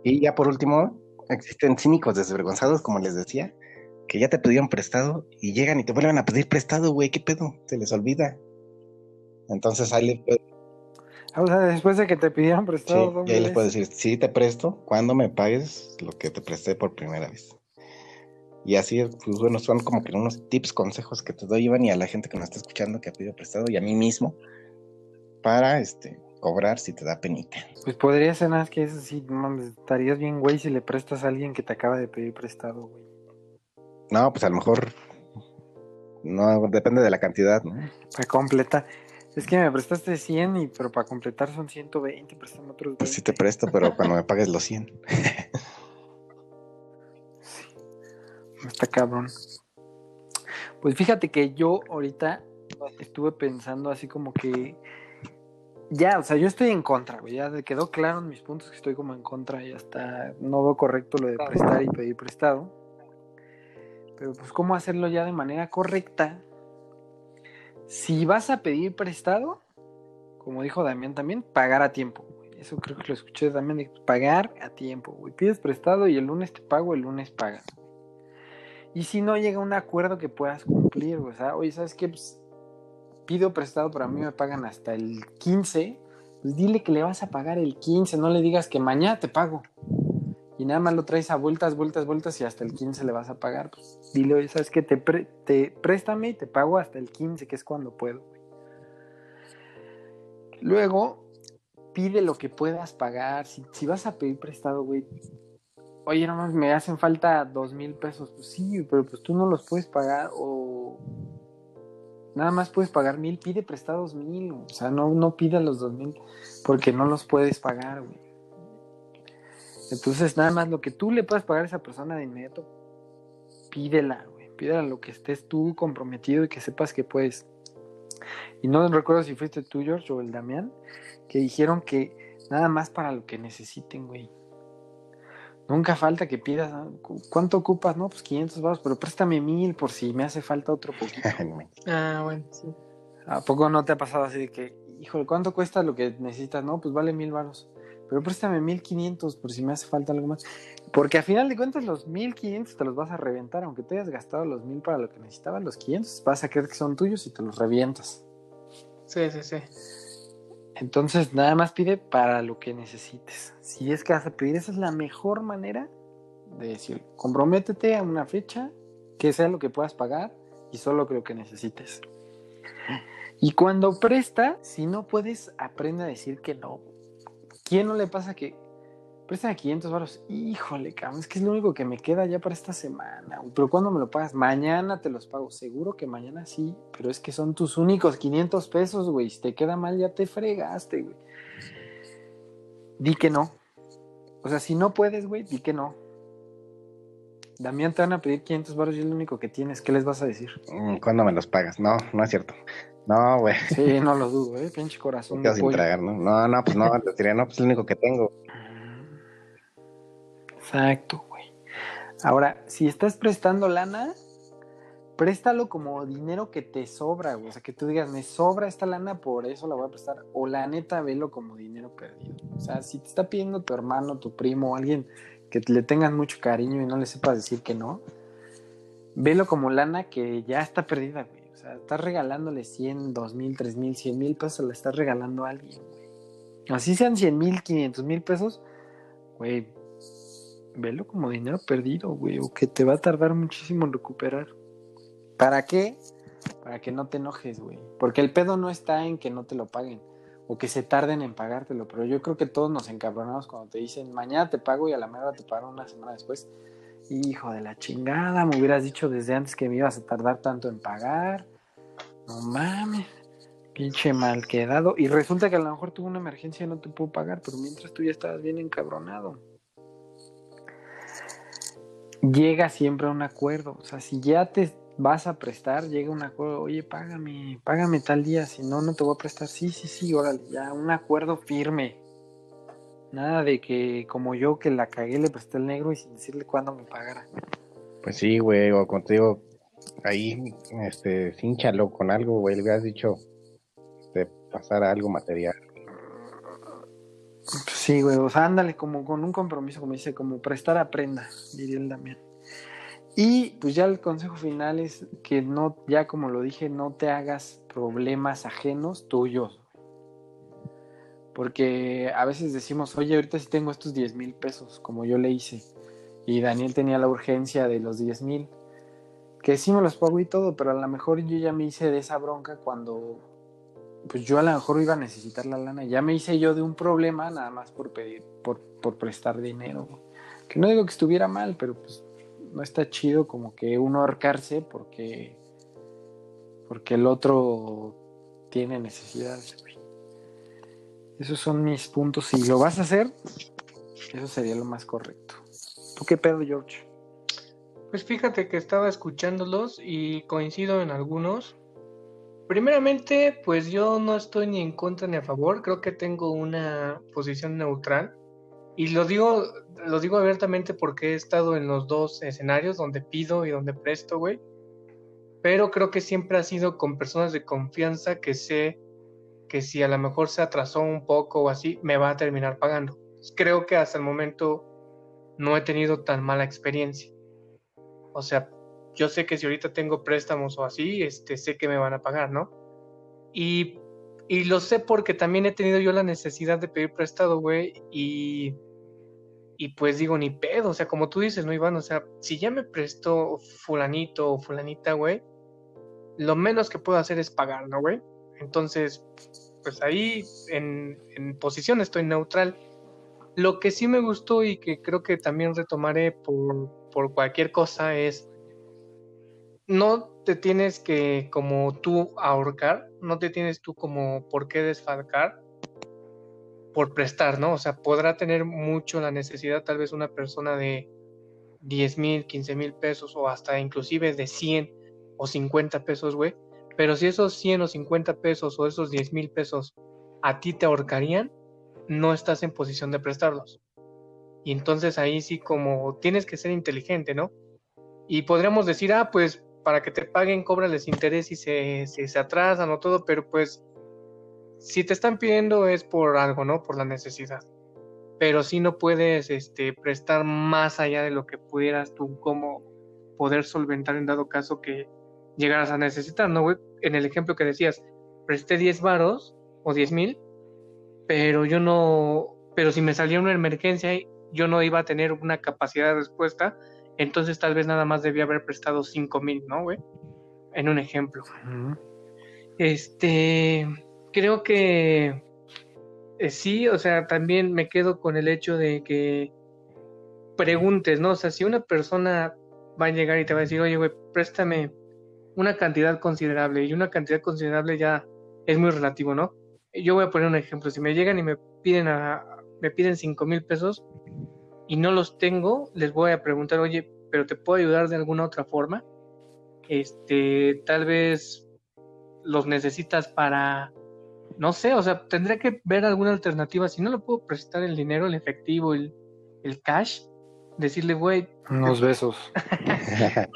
Y ya por último, existen cínicos desvergonzados, como les decía, que ya te pidieron prestado y llegan y te vuelven a pedir prestado, güey, ¿qué pedo? Se les olvida. Entonces ahí le puedes, Ah, o sea, después de que te pidieron sí, prestado y doble ahí les puedes decir, sí te presto, cuando me pagues lo que te presté por primera vez. Y así, pues bueno, son como que unos tips, consejos que te doy, Iván, y a la gente que nos está escuchando que ha pedido prestado, y a mí mismo, para este cobrar si te da penita. Pues podría ser nada más que eso sí, mames, estarías bien, güey, si le prestas a alguien que te acaba de pedir prestado, güey. No, pues a lo mejor no depende de la cantidad, ¿no? Para completar. Es que me prestaste 100, y, pero para completar son 120, préstame otros Pues sí 20. te presto, pero cuando me pagues los 100. Está cabrón. Pues fíjate que yo ahorita estuve pensando así como que ya, o sea, yo estoy en contra, güey. Ya quedó claro en mis puntos que estoy como en contra y hasta no veo correcto lo de prestar y pedir prestado. Pero pues cómo hacerlo ya de manera correcta. Si vas a pedir prestado, como dijo Damián también, pagar a tiempo. Eso creo que lo escuché también, pagar a tiempo. Pides prestado y el lunes te pago, el lunes pagas. Y si no llega un acuerdo que puedas cumplir, o sea, oye, ¿sabes qué? Pues, pido prestado, pero a mí me pagan hasta el 15, pues dile que le vas a pagar el 15, no le digas que mañana te pago. Y nada más lo traes a vueltas, vueltas, vueltas y hasta el 15 le vas a pagar. Pues dile, oye, ¿sabes qué? Te, te préstame y te pago hasta el 15, que es cuando puedo. Luego, pide lo que puedas pagar. Si, si vas a pedir prestado, güey, oye, nomás me hacen falta dos mil pesos. Pues sí, pero pues tú no los puedes pagar o nada más puedes pagar mil, pide prestados mil. O sea, no, no pida los dos mil porque no los puedes pagar, güey. Entonces, nada más lo que tú le puedas pagar a esa persona de inmediato, pídela, güey. Pídela lo que estés tú comprometido y que sepas que puedes. Y no recuerdo si fuiste tú, George, o el Damián, que dijeron que nada más para lo que necesiten, güey. Nunca falta que pidas, ¿no? ¿Cu- ¿cuánto ocupas? No, pues 500 baros, pero préstame mil por si me hace falta otro poquito. Ah, bueno, sí. ¿A poco no te ha pasado así de que, híjole, ¿cuánto cuesta lo que necesitas? No, pues vale mil baros. Pero préstame mil quinientos por si me hace falta algo más. Porque a final de cuentas los mil quinientos te los vas a reventar. Aunque te hayas gastado los mil para lo que necesitabas, los 500 vas a creer que son tuyos y te los revientas. Sí, sí, sí. Entonces, nada más pide para lo que necesites. Si es que vas a pedir, esa es la mejor manera de decir, comprométete a una fecha que sea lo que puedas pagar y solo lo que necesites. Y cuando presta, si no puedes, aprende a decir que no. ¿Quién no le pasa que prestan 500 baros? Híjole, cabrón, es que es lo único que me queda ya para esta semana. Pero ¿cuándo me lo pagas? Mañana te los pago. Seguro que mañana sí, pero es que son tus únicos 500 pesos, güey. Si te queda mal, ya te fregaste, güey. Di que no. O sea, si no puedes, güey, di que no. Damián, te van a pedir 500 baros y es lo único que tienes. ¿Qué les vas a decir? Mm, ¿Cuándo me los pagas? No, no es cierto. No, güey. Sí, no lo dudo, ¿eh? Pinche corazón. sin tragar, ¿no? No, no, pues no, te diría, no, pues es lo único que tengo. Exacto, güey. Ahora, si estás prestando lana, préstalo como dinero que te sobra, güey. O sea, que tú digas, me sobra esta lana, por eso la voy a prestar. O la neta, velo como dinero perdido. O sea, si te está pidiendo tu hermano, tu primo, alguien que le tengas mucho cariño y no le sepas decir que no, velo como lana que ya está perdida, güey. Estás regalándole 100, 2 mil, 3 mil, 100 mil pesos, le estás regalando a alguien, güey. Así sean 100 mil, 500 mil pesos, güey, velo como dinero perdido, güey, o que te va a tardar muchísimo en recuperar. ¿Para qué? Para que no te enojes, güey. Porque el pedo no está en que no te lo paguen o que se tarden en pagártelo, pero yo creo que todos nos encabronamos cuando te dicen, mañana te pago y a la mierda te pagan una semana después hijo de la chingada, me hubieras dicho desde antes que me ibas a tardar tanto en pagar. No mames, pinche mal quedado. Y resulta que a lo mejor tuvo una emergencia y no te puedo pagar, pero mientras tú ya estabas bien encabronado. Llega siempre a un acuerdo. O sea, si ya te vas a prestar, llega un acuerdo, oye, págame, págame tal día, si no, no te voy a prestar. Sí, sí, sí, órale, ya, un acuerdo firme. Nada de que como yo que la cagué le presté el negro y sin decirle cuándo me pagara. Pues sí, güey, o digo, ahí, este, hinchalo con algo, güey, le hubieras dicho, de pasar algo material. Sí, güey, o sea, ándale como con un compromiso, como dice, como prestar a prenda, diría el Damián. Y pues ya el consejo final es que no, ya como lo dije, no te hagas problemas ajenos tuyos. Porque a veces decimos, oye, ahorita sí tengo estos 10 mil pesos, como yo le hice. Y Daniel tenía la urgencia de los 10 mil. Que sí me los pago y todo, pero a lo mejor yo ya me hice de esa bronca cuando, pues yo a lo mejor iba a necesitar la lana. Ya me hice yo de un problema nada más por pedir, por, por prestar dinero. Que no digo que estuviera mal, pero pues no está chido como que uno ahorcarse porque, porque el otro tiene necesidades. Esos son mis puntos. Si lo vas a hacer, eso sería lo más correcto. ¿Tú qué pedo, George? Pues fíjate que estaba escuchándolos y coincido en algunos. Primeramente, pues yo no estoy ni en contra ni a favor, creo que tengo una posición neutral. Y lo digo, lo digo abiertamente porque he estado en los dos escenarios, donde pido y donde presto, güey. Pero creo que siempre ha sido con personas de confianza que sé que si a lo mejor se atrasó un poco o así, me va a terminar pagando. Creo que hasta el momento no he tenido tan mala experiencia. O sea, yo sé que si ahorita tengo préstamos o así, este, sé que me van a pagar, ¿no? Y, y lo sé porque también he tenido yo la necesidad de pedir prestado, güey, y, y pues digo, ni pedo, o sea, como tú dices, ¿no, Iván? O sea, si ya me prestó fulanito o fulanita, güey, lo menos que puedo hacer es pagar, ¿no, güey? Entonces, pues ahí en, posición estoy neutral. Lo que sí me gustó y que creo que también retomaré por, por cualquier cosa es, no te tienes que como tú ahorcar, no te tienes tú como por qué desfalcar por prestar, ¿no? O sea, podrá tener mucho la necesidad tal vez una persona de 10 mil, 15 mil pesos o hasta inclusive de 100 o 50 pesos, güey pero si esos 100 o 50 pesos o esos 10 mil pesos a ti te ahorcarían, no estás en posición de prestarlos. Y entonces ahí sí como tienes que ser inteligente, ¿no? Y podríamos decir, ah, pues para que te paguen, cóbrales interés y se, se atrasan o todo, pero pues si te están pidiendo es por algo, ¿no? Por la necesidad. Pero si no puedes este, prestar más allá de lo que pudieras tú como poder solventar en dado caso que llegaras a necesitar, ¿no, güey? En el ejemplo que decías, presté 10 varos o 10 mil, pero yo no, pero si me salía una emergencia, yo no iba a tener una capacidad de respuesta entonces tal vez nada más debía haber prestado 5 mil, ¿no, güey? En un ejemplo. Este, creo que eh, sí, o sea, también me quedo con el hecho de que preguntes, ¿no? O sea, si una persona va a llegar y te va a decir, oye, güey, préstame una cantidad considerable, y una cantidad considerable ya es muy relativo, ¿no? Yo voy a poner un ejemplo, si me llegan y me piden a, me piden cinco mil pesos y no los tengo, les voy a preguntar, oye, pero te puedo ayudar de alguna otra forma. Este, tal vez los necesitas para, no sé, o sea, tendré que ver alguna alternativa. Si no le puedo prestar el dinero, el efectivo, el, el cash, decirle, güey, Unos besos.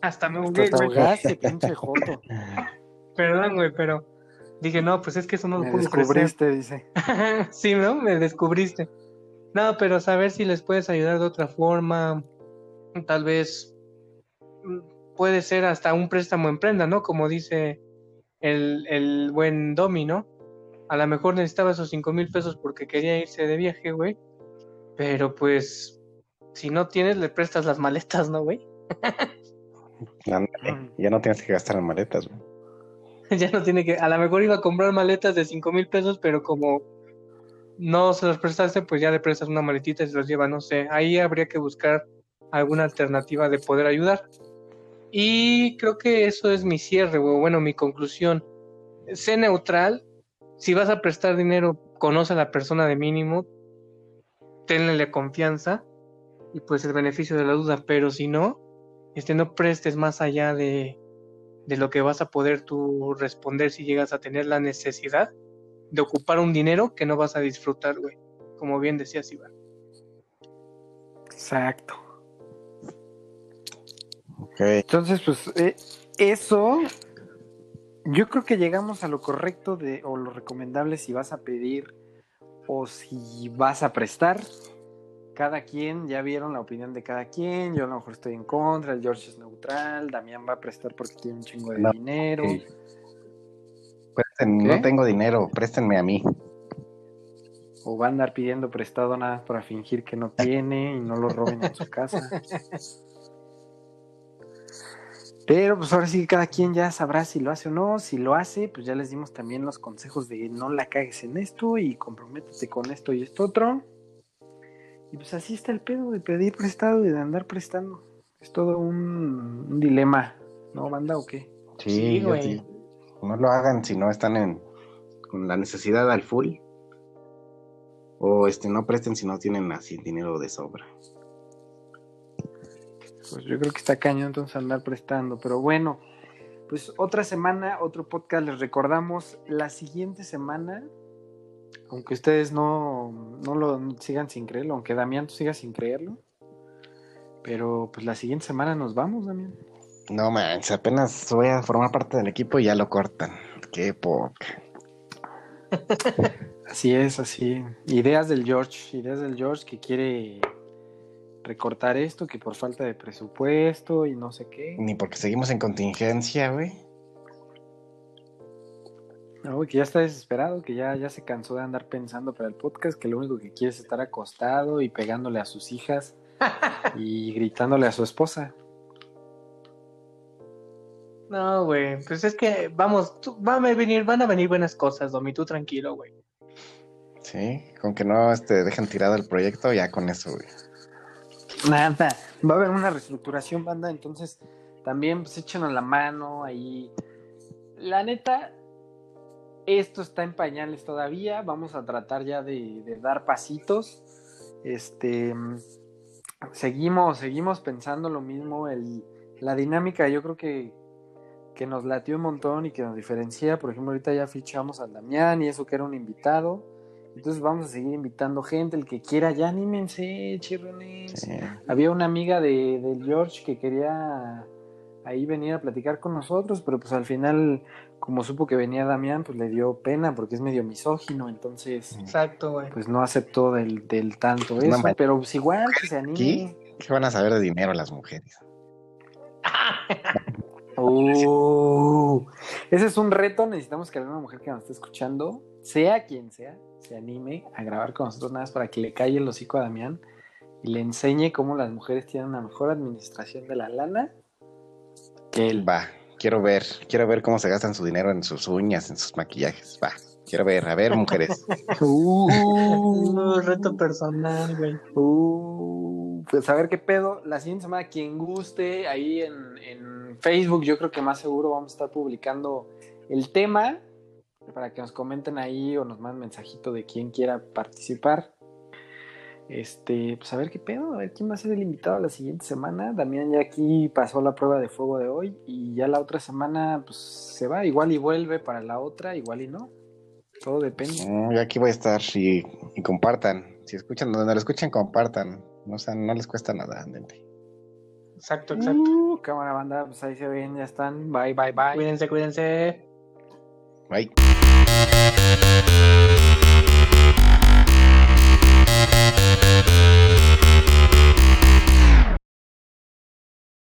hasta me ahogué, te güey. ahogaste, pinche joto. Perdón, güey, pero dije, no, pues es que eso no lo Me puedo descubriste, dice. sí, ¿no? Me descubriste. No, pero saber si les puedes ayudar de otra forma, tal vez mm, puede ser hasta un préstamo en prenda, ¿no? Como dice el, el buen Domi, ¿no? A lo mejor necesitaba esos cinco mil pesos porque quería irse de viaje, güey. Pero pues, si no tienes, le prestas las maletas, ¿no, güey? Ya no tienes que gastar en maletas, güey. ya no tiene que, a lo mejor iba a comprar maletas de cinco mil pesos, pero como no se los prestaste, pues ya le prestas una maletita y se los lleva, no sé. Ahí habría que buscar alguna alternativa de poder ayudar. Y creo que eso es mi cierre, o bueno, mi conclusión. Sé neutral. Si vas a prestar dinero, conoce a la persona de mínimo, tenle confianza y pues el beneficio de la duda. Pero si no, este, no prestes más allá de, de lo que vas a poder tú responder si llegas a tener la necesidad de ocupar un dinero que no vas a disfrutar, güey. Como bien decías, Iván. Exacto. Ok. Entonces, pues eh, eso, yo creo que llegamos a lo correcto de, o lo recomendable si vas a pedir o si vas a prestar. Cada quien, ya vieron la opinión de cada quien, yo a lo mejor estoy en contra, el George es neutral, Damián va a prestar porque tiene un chingo de No, dinero. Presten- ¿Qué? no tengo dinero, préstenme a mí. O va a andar pidiendo prestado nada para fingir que no tiene y no lo roben en su casa. Pero pues ahora sí que cada quien ya sabrá si lo hace o no. Si lo hace, pues ya les dimos también los consejos de no la cagues en esto y comprométete con esto y esto otro. Y pues así está el pedo de pedir prestado y de andar prestando. Es todo un, un dilema, ¿no, banda o qué? Sí, Sí, güey. No lo hagan si no están en, con la necesidad al full. O este, no presten si no tienen así dinero de sobra. Pues yo creo que está cañón entonces andar prestando. Pero bueno, pues otra semana, otro podcast. Les recordamos la siguiente semana, aunque ustedes no, no lo sigan sin creerlo, aunque Damián tú sigas sin creerlo. Pero pues la siguiente semana nos vamos, Damián. No manches, apenas voy a formar parte del equipo y ya lo cortan. Qué poca. Así es, así. Ideas del George, ideas del George que quiere recortar esto, que por falta de presupuesto y no sé qué. Ni porque seguimos en contingencia, güey. No, que ya está desesperado, que ya, ya se cansó de andar pensando para el podcast, que lo único que quiere es estar acostado y pegándole a sus hijas y gritándole a su esposa. No, güey. Pues es que, vamos, tú- van a venir, van a venir buenas cosas, Domi, tú tranquilo, güey. Sí, con que no este, dejen tirado el proyecto, ya con eso, güey. Nada, va a haber una reestructuración, banda, entonces también pues échenos la mano ahí. La neta, esto está en pañales todavía, vamos a tratar ya de, de dar pasitos. Este, seguimos, seguimos pensando lo mismo, el, la dinámica yo creo que, que nos latió un montón y que nos diferencia, por ejemplo, ahorita ya fichamos al Damián y eso que era un invitado. Entonces vamos a seguir invitando gente, el que quiera, ya anímense, chirrones. Sí. Había una amiga de, del George que quería ahí venir a platicar con nosotros, pero pues al final, como supo que venía Damián, pues le dio pena porque es medio misógino, entonces Exacto, güey. pues no aceptó del, del tanto eso, pero pues igual que se anime. ¿Qué? ¿Qué van a saber de dinero las mujeres? Uh, ese es un reto, necesitamos que alguna mujer que nos esté escuchando, sea quien sea, se anime a grabar con nosotros nada más para que le calle el hocico a Damián y le enseñe cómo las mujeres tienen una mejor administración de la lana que él. Va, quiero ver, quiero ver cómo se gastan su dinero en sus uñas, en sus maquillajes. Va, quiero ver, a ver, mujeres. Uh, reto personal, güey. uh, pues a ver qué pedo. La siguiente semana, quien guste, ahí en, en Facebook, yo creo que más seguro vamos a estar publicando el tema para que nos comenten ahí o nos manden mensajito de quien quiera participar. Este, pues a ver qué pedo, a ver quién va a ser el invitado la siguiente semana. Damián ya aquí pasó la prueba de fuego de hoy y ya la otra semana pues se va, igual y vuelve para la otra, igual y no. Todo depende. No, yo aquí voy a estar y, y compartan. Si escuchan, donde lo escuchen, compartan. No, o sea, no les cuesta nada, gente. Exacto, exacto. Uh, cámara banda, pues ahí se ven, ya están. Bye, bye, bye. Cuídense, cuídense. Bye.